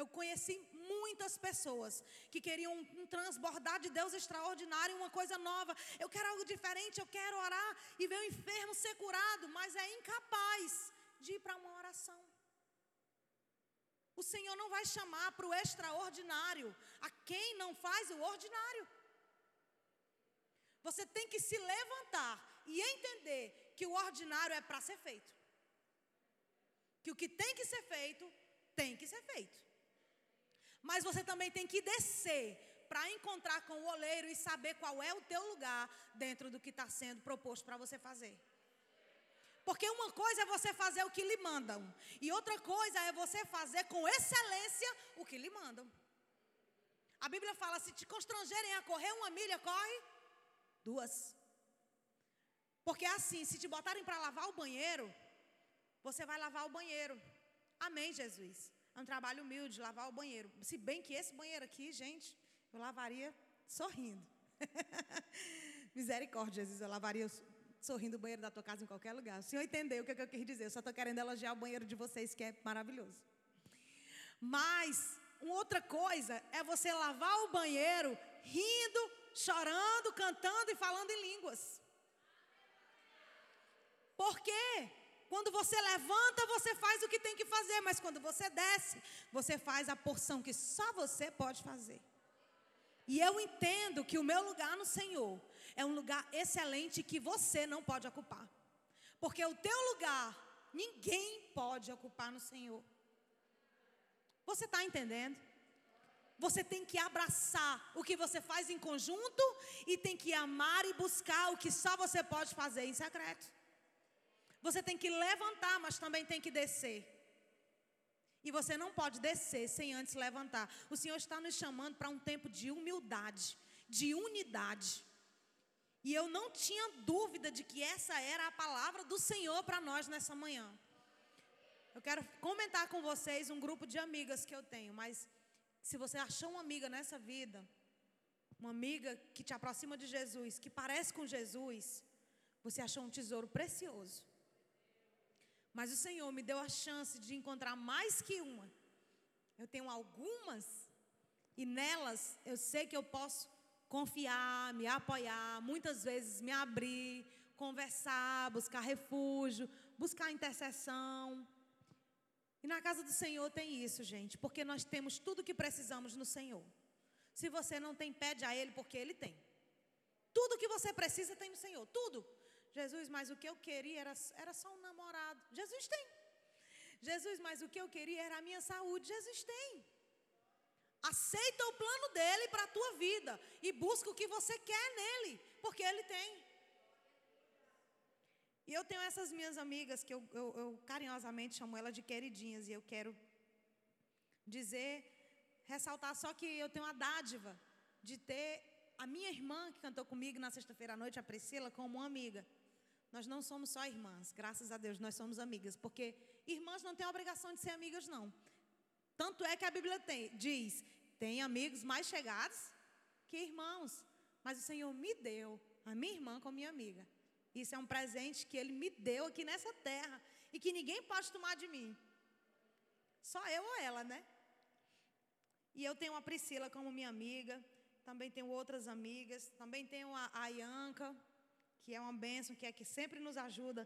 Eu conheci muitas pessoas que queriam um transbordar de Deus extraordinário, uma coisa nova. Eu quero algo diferente, eu quero orar e ver o enfermo ser curado, mas é incapaz de ir para uma oração. O Senhor não vai chamar para o extraordinário a quem não faz o ordinário. Você tem que se levantar e entender que o ordinário é para ser feito. Que o que tem que ser feito, tem que ser feito. Mas você também tem que descer para encontrar com o oleiro e saber qual é o teu lugar dentro do que está sendo proposto para você fazer. Porque uma coisa é você fazer o que lhe mandam, e outra coisa é você fazer com excelência o que lhe mandam. A Bíblia fala: se te constrangerem a correr uma milha, corre duas. Porque assim, se te botarem para lavar o banheiro, você vai lavar o banheiro. Amém, Jesus. É um trabalho humilde lavar o banheiro. Se bem que esse banheiro aqui, gente, eu lavaria sorrindo. Misericórdia, Jesus, eu lavaria sorrindo o banheiro da tua casa em qualquer lugar. O senhor entendeu o que, é que eu quis dizer. Eu só estou querendo elogiar o banheiro de vocês, que é maravilhoso. Mas, uma outra coisa é você lavar o banheiro rindo, chorando, cantando e falando em línguas. Por quê? Quando você levanta, você faz o que tem que fazer, mas quando você desce, você faz a porção que só você pode fazer. E eu entendo que o meu lugar no Senhor é um lugar excelente que você não pode ocupar. Porque o teu lugar ninguém pode ocupar no Senhor. Você está entendendo? Você tem que abraçar o que você faz em conjunto e tem que amar e buscar o que só você pode fazer em secreto. Você tem que levantar, mas também tem que descer. E você não pode descer sem antes levantar. O Senhor está nos chamando para um tempo de humildade, de unidade. E eu não tinha dúvida de que essa era a palavra do Senhor para nós nessa manhã. Eu quero comentar com vocês um grupo de amigas que eu tenho, mas se você achou uma amiga nessa vida, uma amiga que te aproxima de Jesus, que parece com Jesus, você achou um tesouro precioso. Mas o Senhor me deu a chance de encontrar mais que uma. Eu tenho algumas, e nelas eu sei que eu posso confiar, me apoiar, muitas vezes me abrir, conversar, buscar refúgio, buscar intercessão. E na casa do Senhor tem isso, gente, porque nós temos tudo que precisamos no Senhor. Se você não tem, pede a Ele, porque Ele tem. Tudo que você precisa tem no Senhor, tudo. Jesus, mas o que eu queria era, era só um namorado. Jesus tem. Jesus, mas o que eu queria era a minha saúde. Jesus tem. Aceita o plano dele para a tua vida e busca o que você quer nele, porque ele tem. E eu tenho essas minhas amigas que eu, eu, eu carinhosamente chamo elas de queridinhas, e eu quero dizer, ressaltar só que eu tenho a dádiva de ter a minha irmã que cantou comigo na sexta-feira à noite, a Priscila, como uma amiga. Nós não somos só irmãs, graças a Deus, nós somos amigas, porque irmãs não têm a obrigação de ser amigas, não. Tanto é que a Bíblia tem, diz: tem amigos mais chegados que irmãos. Mas o Senhor me deu a minha irmã como minha amiga. Isso é um presente que Ele me deu aqui nessa terra e que ninguém pode tomar de mim. Só eu ou ela, né? E eu tenho a Priscila como minha amiga, também tenho outras amigas, também tenho a, a Ianca, que é uma bênção, que é que sempre nos ajuda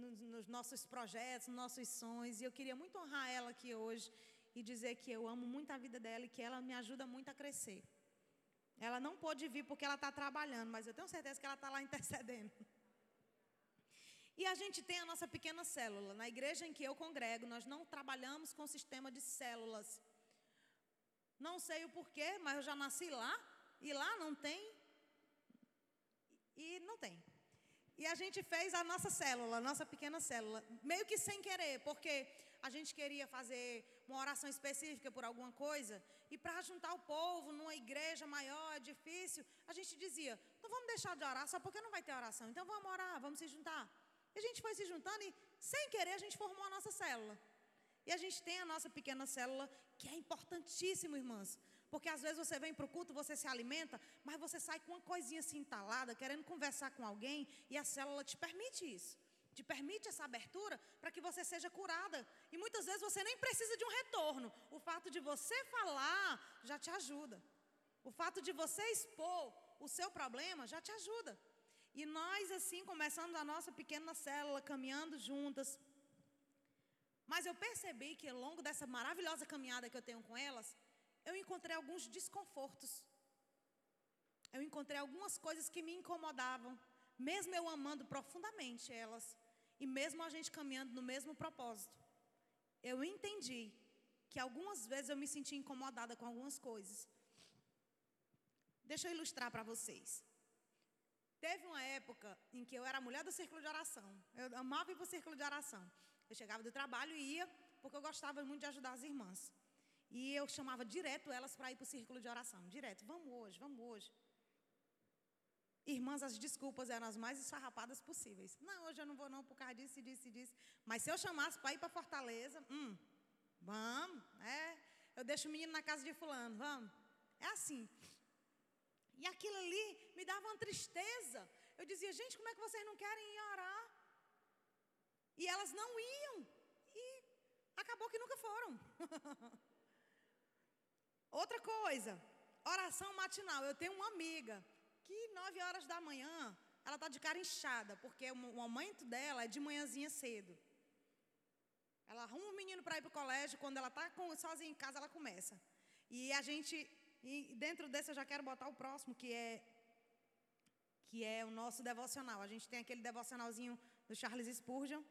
nos, nos nossos projetos, nos nossos sonhos. E eu queria muito honrar ela aqui hoje e dizer que eu amo muito a vida dela e que ela me ajuda muito a crescer. Ela não pôde vir porque ela está trabalhando, mas eu tenho certeza que ela está lá intercedendo. E a gente tem a nossa pequena célula. Na igreja em que eu congrego, nós não trabalhamos com sistema de células. Não sei o porquê, mas eu já nasci lá e lá não tem. E não tem. E a gente fez a nossa célula, a nossa pequena célula, meio que sem querer, porque a gente queria fazer uma oração específica por alguma coisa, e para juntar o povo numa igreja maior, difícil, a gente dizia: não vamos deixar de orar só porque não vai ter oração, então vamos orar, vamos se juntar. E a gente foi se juntando e, sem querer, a gente formou a nossa célula. E a gente tem a nossa pequena célula, que é importantíssimo, irmãs. Porque às vezes você vem para o culto, você se alimenta, mas você sai com uma coisinha assim entalada, querendo conversar com alguém, e a célula te permite isso. Te permite essa abertura para que você seja curada. E muitas vezes você nem precisa de um retorno. O fato de você falar já te ajuda. O fato de você expor o seu problema já te ajuda. E nós, assim, começamos a nossa pequena célula, caminhando juntas. Mas eu percebi que ao longo dessa maravilhosa caminhada que eu tenho com elas, eu encontrei alguns desconfortos. Eu encontrei algumas coisas que me incomodavam, mesmo eu amando profundamente elas, e mesmo a gente caminhando no mesmo propósito. Eu entendi que algumas vezes eu me senti incomodada com algumas coisas. Deixa eu ilustrar para vocês. Teve uma época em que eu era mulher do círculo de oração. Eu amava ir para o círculo de oração. Eu chegava do trabalho e ia, porque eu gostava muito de ajudar as irmãs. E eu chamava direto elas para ir para o círculo de oração. Direto, vamos hoje, vamos hoje. Irmãs, as desculpas eram as mais esfarrapadas possíveis. Não, hoje eu não vou não por causa disso, disso disso. Mas se eu chamasse para ir para Fortaleza, hum, vamos, é. Eu deixo o menino na casa de fulano, vamos. É assim. E aquilo ali me dava uma tristeza. Eu dizia, gente, como é que vocês não querem ir orar? E elas não iam. E acabou que nunca foram. Outra coisa, oração matinal. Eu tenho uma amiga que nove horas da manhã, ela está de cara inchada, porque o momento dela é de manhãzinha cedo. Ela arruma um menino para ir para o colégio, quando ela está sozinha em casa, ela começa. E a gente e dentro desse eu já quero botar o próximo, que é que é o nosso devocional. A gente tem aquele devocionalzinho do Charles Spurgeon.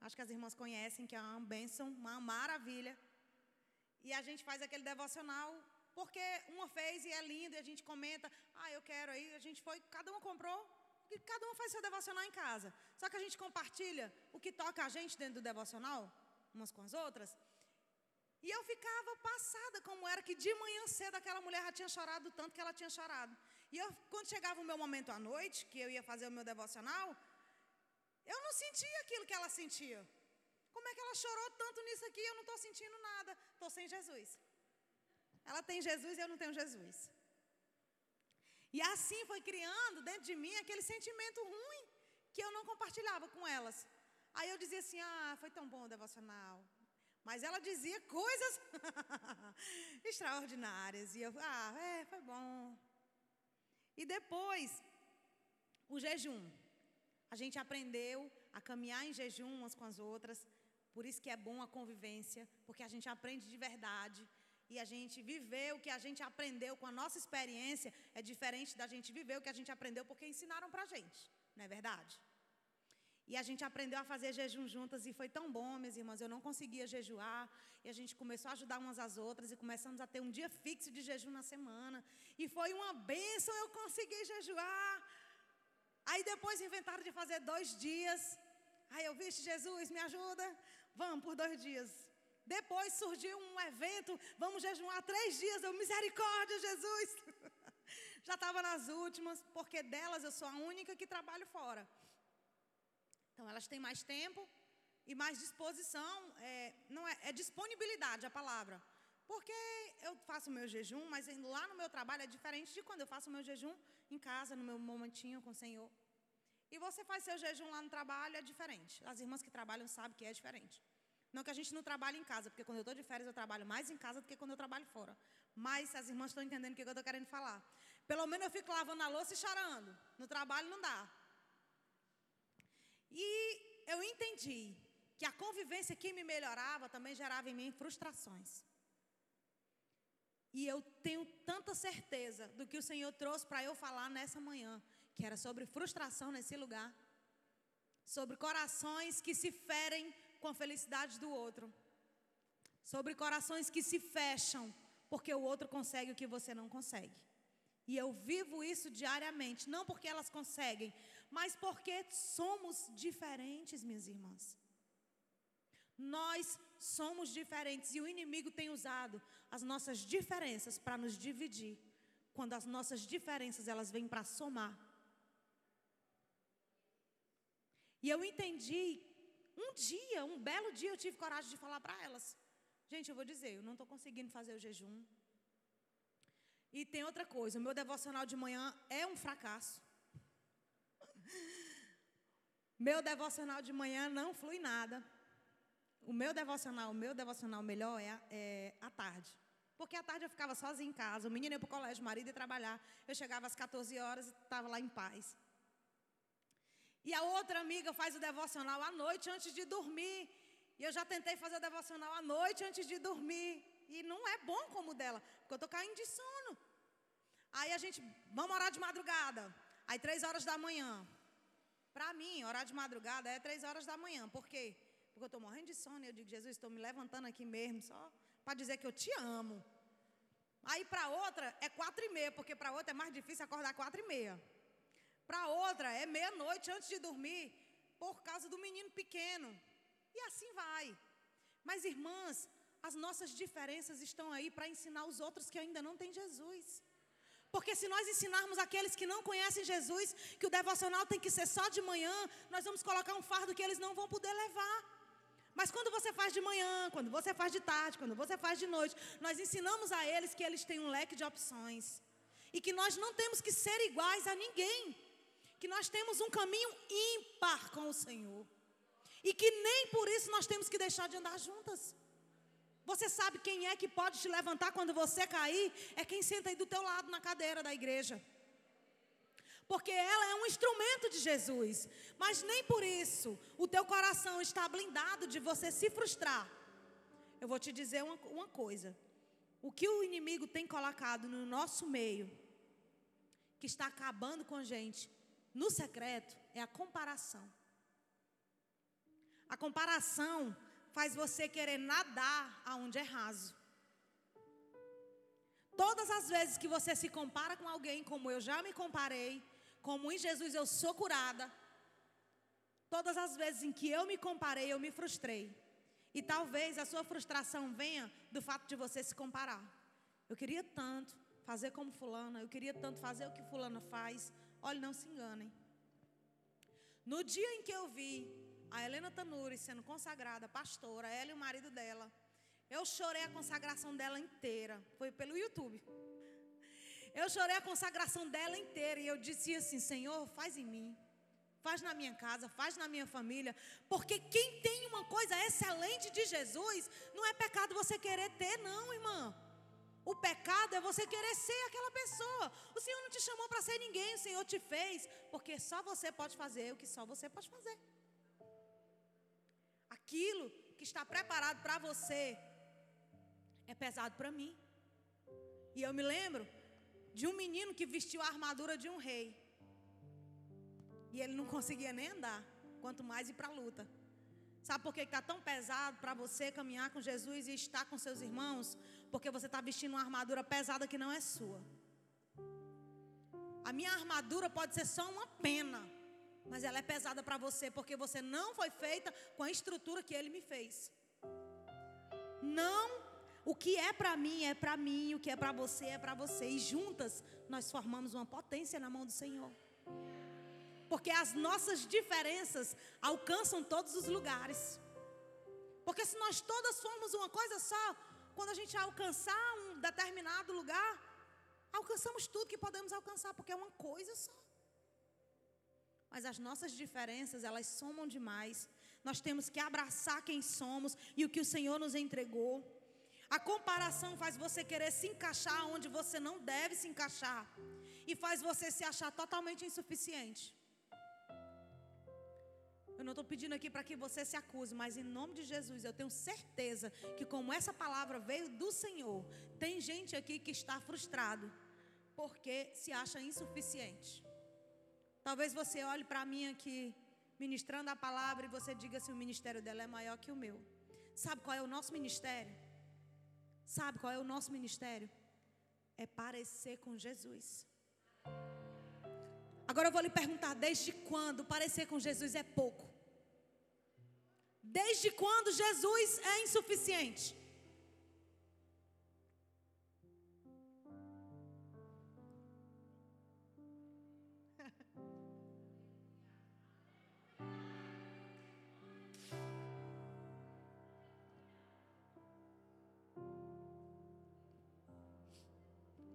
Acho que as irmãs conhecem, que é uma bênção, uma maravilha. E a gente faz aquele devocional porque uma fez e é lindo e a gente comenta, ah, eu quero aí, a gente foi, cada uma comprou, e cada um faz seu devocional em casa. Só que a gente compartilha o que toca a gente dentro do devocional, umas com as outras. E eu ficava passada como era que de manhã cedo aquela mulher já tinha chorado tanto que ela tinha chorado. E eu, quando chegava o meu momento à noite, que eu ia fazer o meu devocional, eu não sentia aquilo que ela sentia. Como é que ela chorou tanto nisso aqui? Eu não estou sentindo nada. Estou sem Jesus. Ela tem Jesus e eu não tenho Jesus. E assim foi criando dentro de mim aquele sentimento ruim que eu não compartilhava com elas. Aí eu dizia assim: ah, foi tão bom o devocional. Mas ela dizia coisas extraordinárias. E eu, ah, é, foi bom. E depois, o jejum. A gente aprendeu a caminhar em jejum umas com as outras. Por isso que é bom a convivência, porque a gente aprende de verdade. E a gente viver o que a gente aprendeu com a nossa experiência é diferente da gente viver o que a gente aprendeu porque ensinaram pra gente, não é verdade? E a gente aprendeu a fazer jejum juntas e foi tão bom, minhas irmãs. Eu não conseguia jejuar. E a gente começou a ajudar umas às outras e começamos a ter um dia fixo de jejum na semana. E foi uma bênção eu consegui jejuar. Aí depois inventaram de fazer dois dias. Aí eu, vixe, Jesus, me ajuda. Vamos por dois dias. Depois surgiu um evento, vamos jejuar três dias. Eu, misericórdia, Jesus. Já estava nas últimas, porque delas eu sou a única que trabalho fora. Então elas têm mais tempo e mais disposição. É, não é, é disponibilidade a palavra. Porque eu faço meu jejum, mas lá no meu trabalho é diferente de quando eu faço meu jejum em casa, no meu momentinho com o Senhor. E você faz seu jejum lá no trabalho, é diferente. As irmãs que trabalham sabem que é diferente. Não que a gente não trabalhe em casa, porque quando eu estou de férias eu trabalho mais em casa do que quando eu trabalho fora. Mas as irmãs estão entendendo o que eu estou querendo falar. Pelo menos eu fico lavando a louça e chorando. No trabalho não dá. E eu entendi que a convivência que me melhorava também gerava em mim frustrações. E eu tenho tanta certeza do que o Senhor trouxe para eu falar nessa manhã, que era sobre frustração nesse lugar, sobre corações que se ferem com a felicidade do outro, sobre corações que se fecham porque o outro consegue o que você não consegue. E eu vivo isso diariamente, não porque elas conseguem, mas porque somos diferentes, minhas irmãs. Nós somos diferentes e o inimigo tem usado as nossas diferenças para nos dividir, quando as nossas diferenças elas vêm para somar. E eu entendi, um dia, um belo dia, eu tive coragem de falar para elas: gente, eu vou dizer, eu não estou conseguindo fazer o jejum. E tem outra coisa, o meu devocional de manhã é um fracasso. Meu devocional de manhã não flui nada. O meu devocional, o meu devocional melhor é, é à tarde. Porque à tarde eu ficava sozinha em casa, o menino ia para o colégio, o marido ia trabalhar. Eu chegava às 14 horas e estava lá em paz. E a outra amiga faz o devocional à noite antes de dormir. E eu já tentei fazer o devocional à noite antes de dormir. E não é bom como dela, porque eu estou caindo de sono. Aí a gente, vamos orar de madrugada. Aí três horas da manhã. Para mim, orar de madrugada é três horas da manhã. Por quê? Porque eu estou morrendo de sono e eu digo, Jesus, estou me levantando aqui mesmo, só para dizer que eu te amo. Aí para outra é quatro e meia, porque para outra é mais difícil acordar quatro e meia. Para outra é meia-noite antes de dormir, por causa do menino pequeno. E assim vai. Mas, irmãs, as nossas diferenças estão aí para ensinar os outros que ainda não têm Jesus. Porque se nós ensinarmos aqueles que não conhecem Jesus que o devocional tem que ser só de manhã, nós vamos colocar um fardo que eles não vão poder levar. Mas quando você faz de manhã, quando você faz de tarde, quando você faz de noite, nós ensinamos a eles que eles têm um leque de opções. E que nós não temos que ser iguais a ninguém que nós temos um caminho ímpar com o Senhor. E que nem por isso nós temos que deixar de andar juntas. Você sabe quem é que pode te levantar quando você cair? É quem senta aí do teu lado na cadeira da igreja. Porque ela é um instrumento de Jesus. Mas nem por isso o teu coração está blindado de você se frustrar. Eu vou te dizer uma, uma coisa. O que o inimigo tem colocado no nosso meio, que está acabando com a gente, no secreto é a comparação. A comparação faz você querer nadar aonde é raso. Todas as vezes que você se compara com alguém, como eu já me comparei, como em Jesus eu sou curada, todas as vezes em que eu me comparei, eu me frustrei. E talvez a sua frustração venha do fato de você se comparar. Eu queria tanto fazer como fulana, eu queria tanto fazer o que fulana faz. Olha, não se enganem. No dia em que eu vi a Helena Tanuri sendo consagrada pastora, ela e o marido dela, eu chorei a consagração dela inteira. Foi pelo YouTube. Eu chorei a consagração dela inteira e eu disse assim: Senhor, faz em mim, faz na minha casa, faz na minha família, porque quem tem uma coisa excelente de Jesus, não é pecado você querer ter, não, irmã. O pecado é você querer ser aquela pessoa. O Senhor não te chamou para ser ninguém, o Senhor te fez, porque só você pode fazer o que só você pode fazer. Aquilo que está preparado para você é pesado para mim. E eu me lembro de um menino que vestiu a armadura de um rei. E ele não conseguia nem andar, quanto mais ir para a luta. Sabe por que está tão pesado para você caminhar com Jesus e estar com seus irmãos? Porque você está vestindo uma armadura pesada que não é sua. A minha armadura pode ser só uma pena, mas ela é pesada para você porque você não foi feita com a estrutura que ele me fez. Não, o que é para mim é para mim, o que é para você é para você. E juntas nós formamos uma potência na mão do Senhor. Porque as nossas diferenças alcançam todos os lugares. Porque se nós todas formos uma coisa só, quando a gente alcançar um determinado lugar, alcançamos tudo que podemos alcançar, porque é uma coisa só. Mas as nossas diferenças, elas somam demais. Nós temos que abraçar quem somos e o que o Senhor nos entregou. A comparação faz você querer se encaixar onde você não deve se encaixar e faz você se achar totalmente insuficiente. Eu não estou pedindo aqui para que você se acuse, mas em nome de Jesus, eu tenho certeza que, como essa palavra veio do Senhor, tem gente aqui que está frustrado porque se acha insuficiente. Talvez você olhe para mim aqui, ministrando a palavra, e você diga se o ministério dela é maior que o meu. Sabe qual é o nosso ministério? Sabe qual é o nosso ministério? É parecer com Jesus. Agora eu vou lhe perguntar: desde quando parecer com Jesus é pouco? Desde quando Jesus é insuficiente?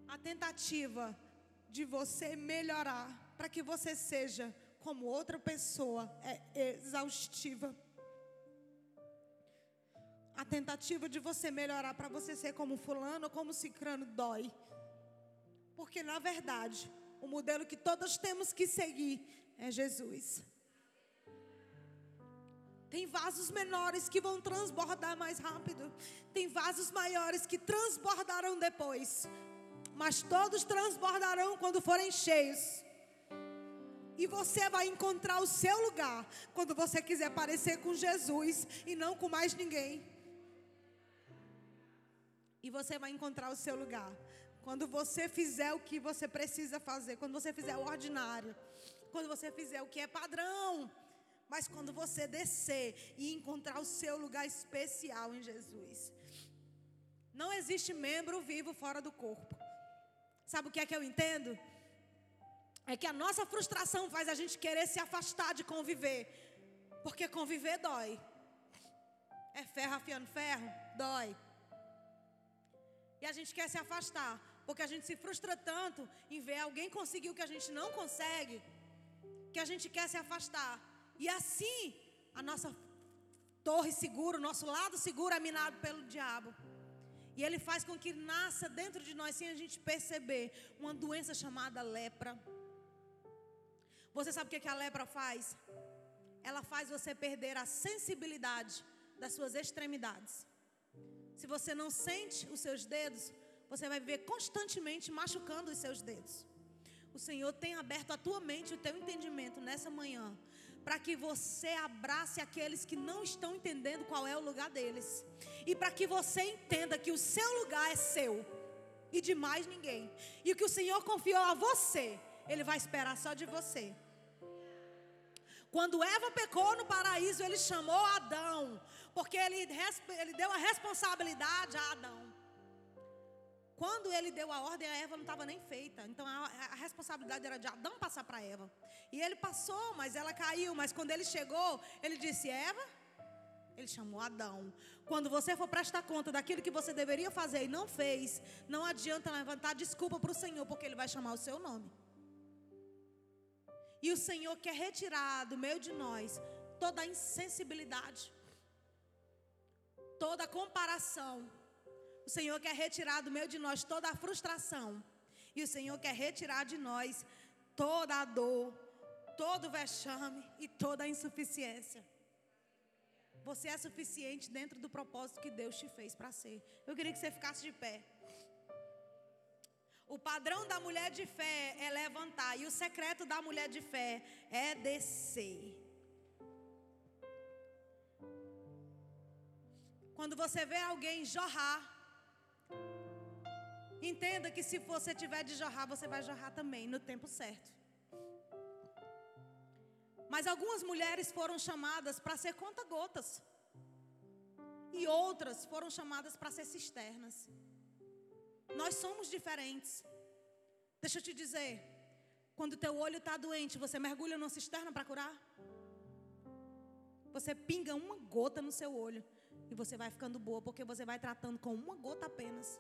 A tentativa de você melhorar para que você seja como outra pessoa é exaustiva. A tentativa de você melhorar para você ser como fulano ou como cicrano dói. Porque na verdade, o modelo que todos temos que seguir é Jesus. Tem vasos menores que vão transbordar mais rápido. Tem vasos maiores que transbordarão depois. Mas todos transbordarão quando forem cheios. E você vai encontrar o seu lugar quando você quiser parecer com Jesus e não com mais ninguém. E você vai encontrar o seu lugar quando você fizer o que você precisa fazer, quando você fizer o ordinário, quando você fizer o que é padrão. Mas quando você descer e encontrar o seu lugar especial em Jesus. Não existe membro vivo fora do corpo. Sabe o que é que eu entendo? é que a nossa frustração faz a gente querer se afastar de conviver. Porque conviver dói. É ferro afiando ferro? Dói. E a gente quer se afastar. Porque a gente se frustra tanto em ver alguém conseguir o que a gente não consegue. Que a gente quer se afastar. E assim, a nossa torre segura, o nosso lado seguro é minado pelo diabo. E ele faz com que nasça dentro de nós, sem a gente perceber, uma doença chamada lepra. Você sabe o que, a lepra faz? Ela faz você perder a sensibilidade das suas extremidades. Se você não sente os seus dedos, você vai viver constantemente machucando os seus dedos. O Senhor tem aberto a tua mente, o teu entendimento nessa manhã, para que você abrace aqueles que não estão entendendo qual é o lugar deles, e para que você entenda que o seu lugar é seu. e de mais ninguém. E o que o Senhor confiou a você, Ele vai esperar só de você. Quando Eva pecou no paraíso, ele chamou Adão, porque ele, ele deu a responsabilidade a Adão. Quando ele deu a ordem, a Eva não estava nem feita. Então a, a responsabilidade era de Adão passar para Eva. E ele passou, mas ela caiu. Mas quando ele chegou, ele disse: Eva, ele chamou Adão. Quando você for prestar conta daquilo que você deveria fazer e não fez, não adianta levantar desculpa para o Senhor, porque Ele vai chamar o seu nome. E o Senhor quer retirar do meio de nós toda a insensibilidade, toda comparação. O Senhor quer retirar do meio de nós toda a frustração. E o Senhor quer retirar de nós toda a dor, todo o vexame e toda a insuficiência. Você é suficiente dentro do propósito que Deus te fez para ser. Eu queria que você ficasse de pé. O padrão da mulher de fé é levantar, e o secreto da mulher de fé é descer. Quando você vê alguém jorrar, entenda que se você tiver de jorrar, você vai jorrar também no tempo certo. Mas algumas mulheres foram chamadas para ser conta-gotas. E outras foram chamadas para ser cisternas. Nós somos diferentes. Deixa eu te dizer, quando teu olho está doente, você mergulha numa cisterna para curar? Você pinga uma gota no seu olho e você vai ficando boa, porque você vai tratando com uma gota apenas.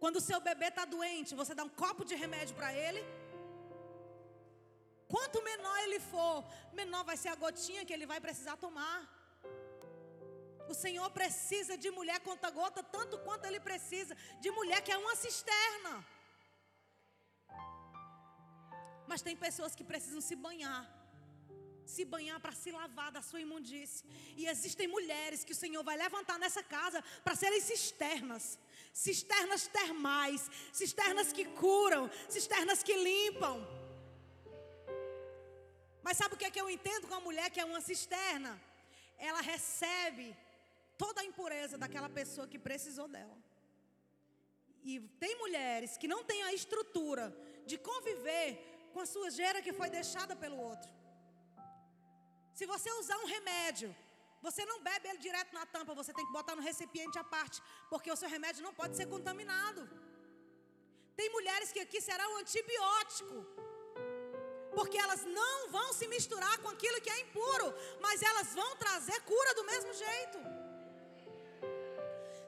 Quando o seu bebê está doente, você dá um copo de remédio para ele. Quanto menor ele for, menor vai ser a gotinha que ele vai precisar tomar. O Senhor precisa de mulher conta-gota tanto quanto Ele precisa de mulher que é uma cisterna. Mas tem pessoas que precisam se banhar. Se banhar para se lavar da sua imundície. E existem mulheres que o Senhor vai levantar nessa casa para serem cisternas. Cisternas termais. Cisternas que curam. Cisternas que limpam. Mas sabe o que, é que eu entendo com a mulher que é uma cisterna? Ela recebe toda a impureza daquela pessoa que precisou dela. E tem mulheres que não têm a estrutura de conviver com a sujeira que foi deixada pelo outro. Se você usar um remédio, você não bebe ele direto na tampa, você tem que botar no recipiente à parte, porque o seu remédio não pode ser contaminado. Tem mulheres que aqui será um antibiótico, porque elas não vão se misturar com aquilo que é impuro, mas elas vão trazer cura do mesmo jeito.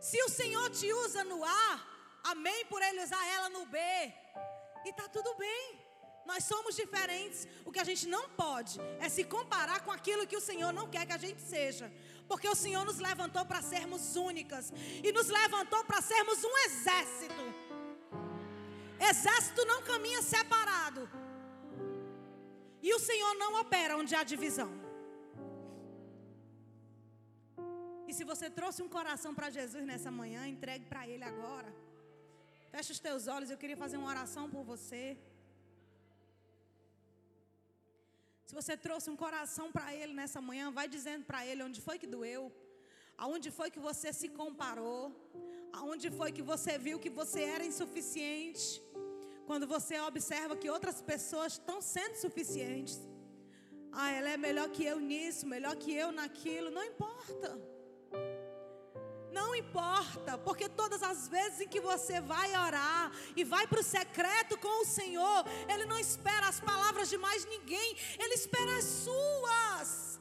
Se o Senhor te usa no A, amém por Ele usar ela no B. E tá tudo bem. Nós somos diferentes. O que a gente não pode é se comparar com aquilo que o Senhor não quer que a gente seja. Porque o Senhor nos levantou para sermos únicas. E nos levantou para sermos um exército. Exército não caminha separado. E o Senhor não opera onde há divisão. E se você trouxe um coração para Jesus nessa manhã, entregue para Ele agora. Feche os teus olhos, eu queria fazer uma oração por você. Se você trouxe um coração para Ele nessa manhã, vai dizendo para Ele onde foi que doeu, aonde foi que você se comparou, aonde foi que você viu que você era insuficiente. Quando você observa que outras pessoas estão sendo suficientes. Ah, ela é melhor que eu nisso, melhor que eu naquilo, não importa. Não importa, porque todas as vezes em que você vai orar e vai para o secreto com o Senhor, Ele não espera as palavras de mais ninguém, Ele espera as suas.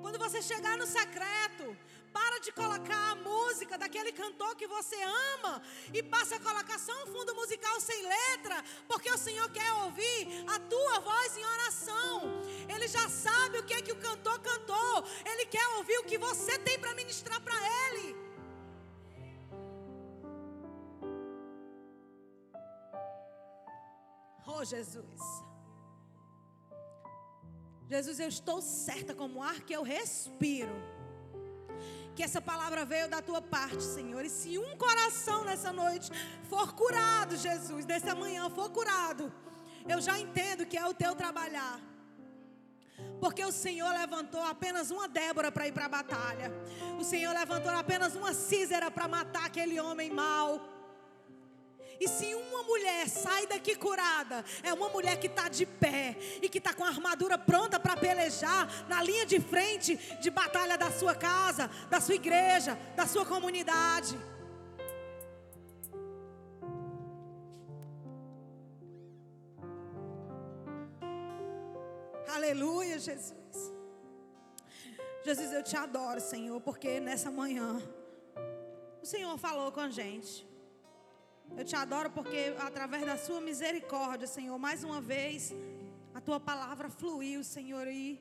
Quando você chegar no secreto, para de colocar a música daquele cantor que você ama e passa a colocar só um fundo musical sem letra, porque o Senhor quer ouvir a tua voz em oração. Ele já sabe o que é que o cantor cantou. Ele quer ouvir o que você tem para ministrar para ele. Oh, Jesus. Jesus, eu estou certa como o ar que eu respiro que essa palavra veio da tua parte, Senhor. E se um coração nessa noite for curado, Jesus, nessa manhã for curado, eu já entendo que é o teu trabalhar. Porque o Senhor levantou apenas uma Débora para ir para a batalha. O Senhor levantou apenas uma Císera para matar aquele homem mau. E se uma mulher sai daqui curada, é uma mulher que está de pé e que está com a armadura pronta para pelejar na linha de frente de batalha da sua casa, da sua igreja, da sua comunidade. Aleluia, Jesus. Jesus, eu te adoro, Senhor, porque nessa manhã o Senhor falou com a gente. Eu te adoro porque através da sua misericórdia, Senhor, mais uma vez a tua palavra fluiu, Senhor, e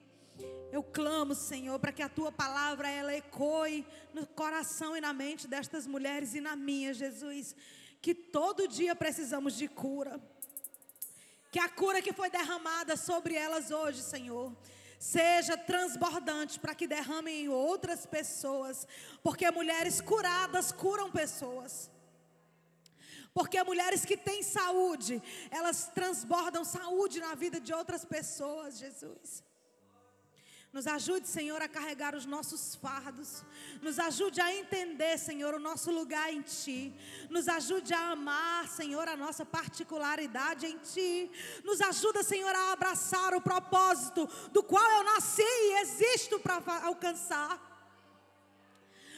eu clamo, Senhor, para que a tua palavra ela ecoe no coração e na mente destas mulheres e na minha, Jesus, que todo dia precisamos de cura. Que a cura que foi derramada sobre elas hoje, Senhor, seja transbordante para que derramem em outras pessoas, porque mulheres curadas curam pessoas. Porque mulheres que têm saúde, elas transbordam saúde na vida de outras pessoas, Jesus. Nos ajude, Senhor, a carregar os nossos fardos. Nos ajude a entender, Senhor, o nosso lugar em Ti. Nos ajude a amar, Senhor, a nossa particularidade em Ti. Nos ajuda, Senhor, a abraçar o propósito do qual eu nasci e existo para alcançar.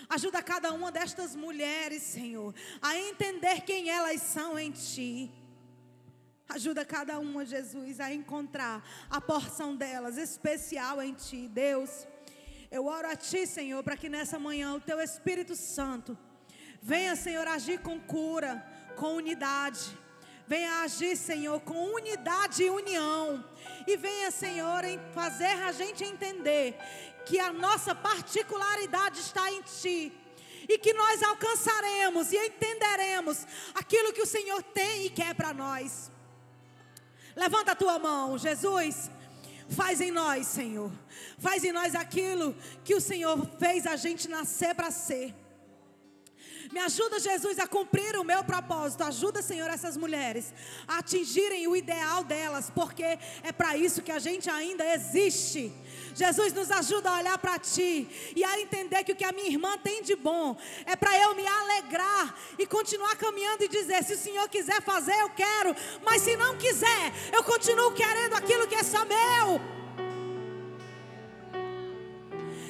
Ajuda cada uma destas mulheres, Senhor, a entender quem elas são em Ti. Ajuda cada uma, Jesus, a encontrar a porção delas especial em Ti, Deus. Eu oro a Ti, Senhor, para que nessa manhã o Teu Espírito Santo venha, Senhor, agir com cura, com unidade. Venha agir, Senhor, com unidade e união. E venha, Senhor, fazer a gente entender que a nossa particularidade está em Ti e que nós alcançaremos e entenderemos aquilo que o Senhor tem e quer para nós. Levanta a tua mão, Jesus. Faz em nós, Senhor. Faz em nós aquilo que o Senhor fez a gente nascer para ser. Me ajuda, Jesus, a cumprir o meu propósito. Ajuda, Senhor, essas mulheres a atingirem o ideal delas, porque é para isso que a gente ainda existe. Jesus nos ajuda a olhar para Ti e a entender que o que a minha irmã tem de bom é para eu me alegrar e continuar caminhando e dizer: se o Senhor quiser fazer, eu quero, mas se não quiser, eu continuo querendo aquilo que é só meu.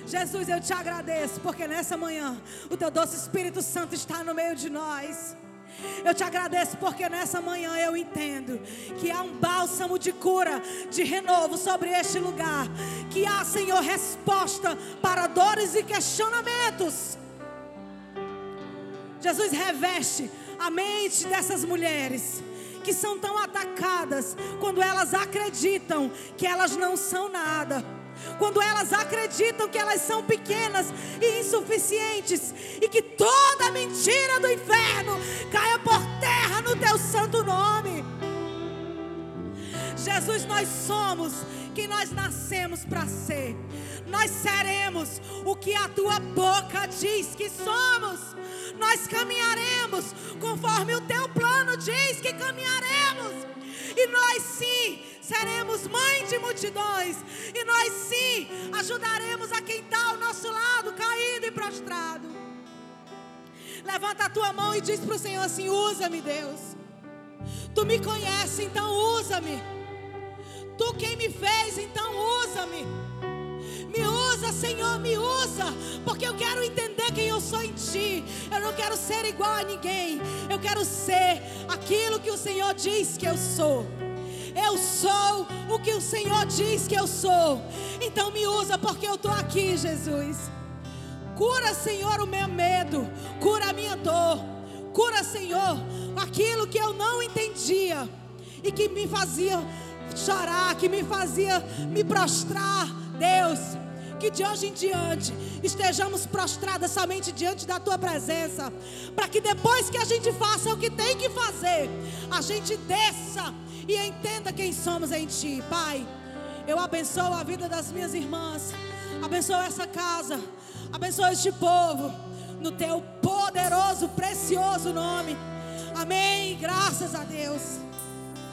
Jesus, eu te agradeço, porque nessa manhã o teu doce Espírito Santo está no meio de nós. Eu te agradeço porque nessa manhã eu entendo que há um bálsamo de cura, de renovo sobre este lugar. Que há, Senhor, resposta para dores e questionamentos. Jesus reveste a mente dessas mulheres que são tão atacadas quando elas acreditam que elas não são nada quando elas acreditam que elas são pequenas e insuficientes e que toda mentira do inferno caia por terra no teu santo nome. Jesus, nós somos quem nós nascemos para ser. Nós seremos o que a tua boca diz que somos. Nós caminharemos conforme o teu plano diz que caminharemos. E nós sim seremos mãe de multidões. E nós sim ajudaremos a quem está ao nosso lado, caído e prostrado. Levanta a tua mão e diz para o Senhor assim: usa-me, Deus. Tu me conheces, então usa-me. Tu quem me fez, então usa-me. Me usa, Senhor, me usa, porque eu quero entender quem eu sou em Ti. Eu não quero ser igual a ninguém. Eu quero ser aquilo que o Senhor diz que eu sou. Eu sou o que o Senhor diz que eu sou. Então me usa porque eu estou aqui, Jesus. Cura, Senhor, o meu medo. Cura a minha dor. Cura, Senhor, aquilo que eu não entendia e que me fazia chorar, que me fazia me prostrar. Deus, que de hoje em diante estejamos prostradas somente diante da tua presença, para que depois que a gente faça o que tem que fazer, a gente desça e entenda quem somos em Ti, Pai. Eu abençoo a vida das minhas irmãs, abençoo essa casa, abençoo este povo, no Teu poderoso, precioso nome. Amém. Graças a Deus.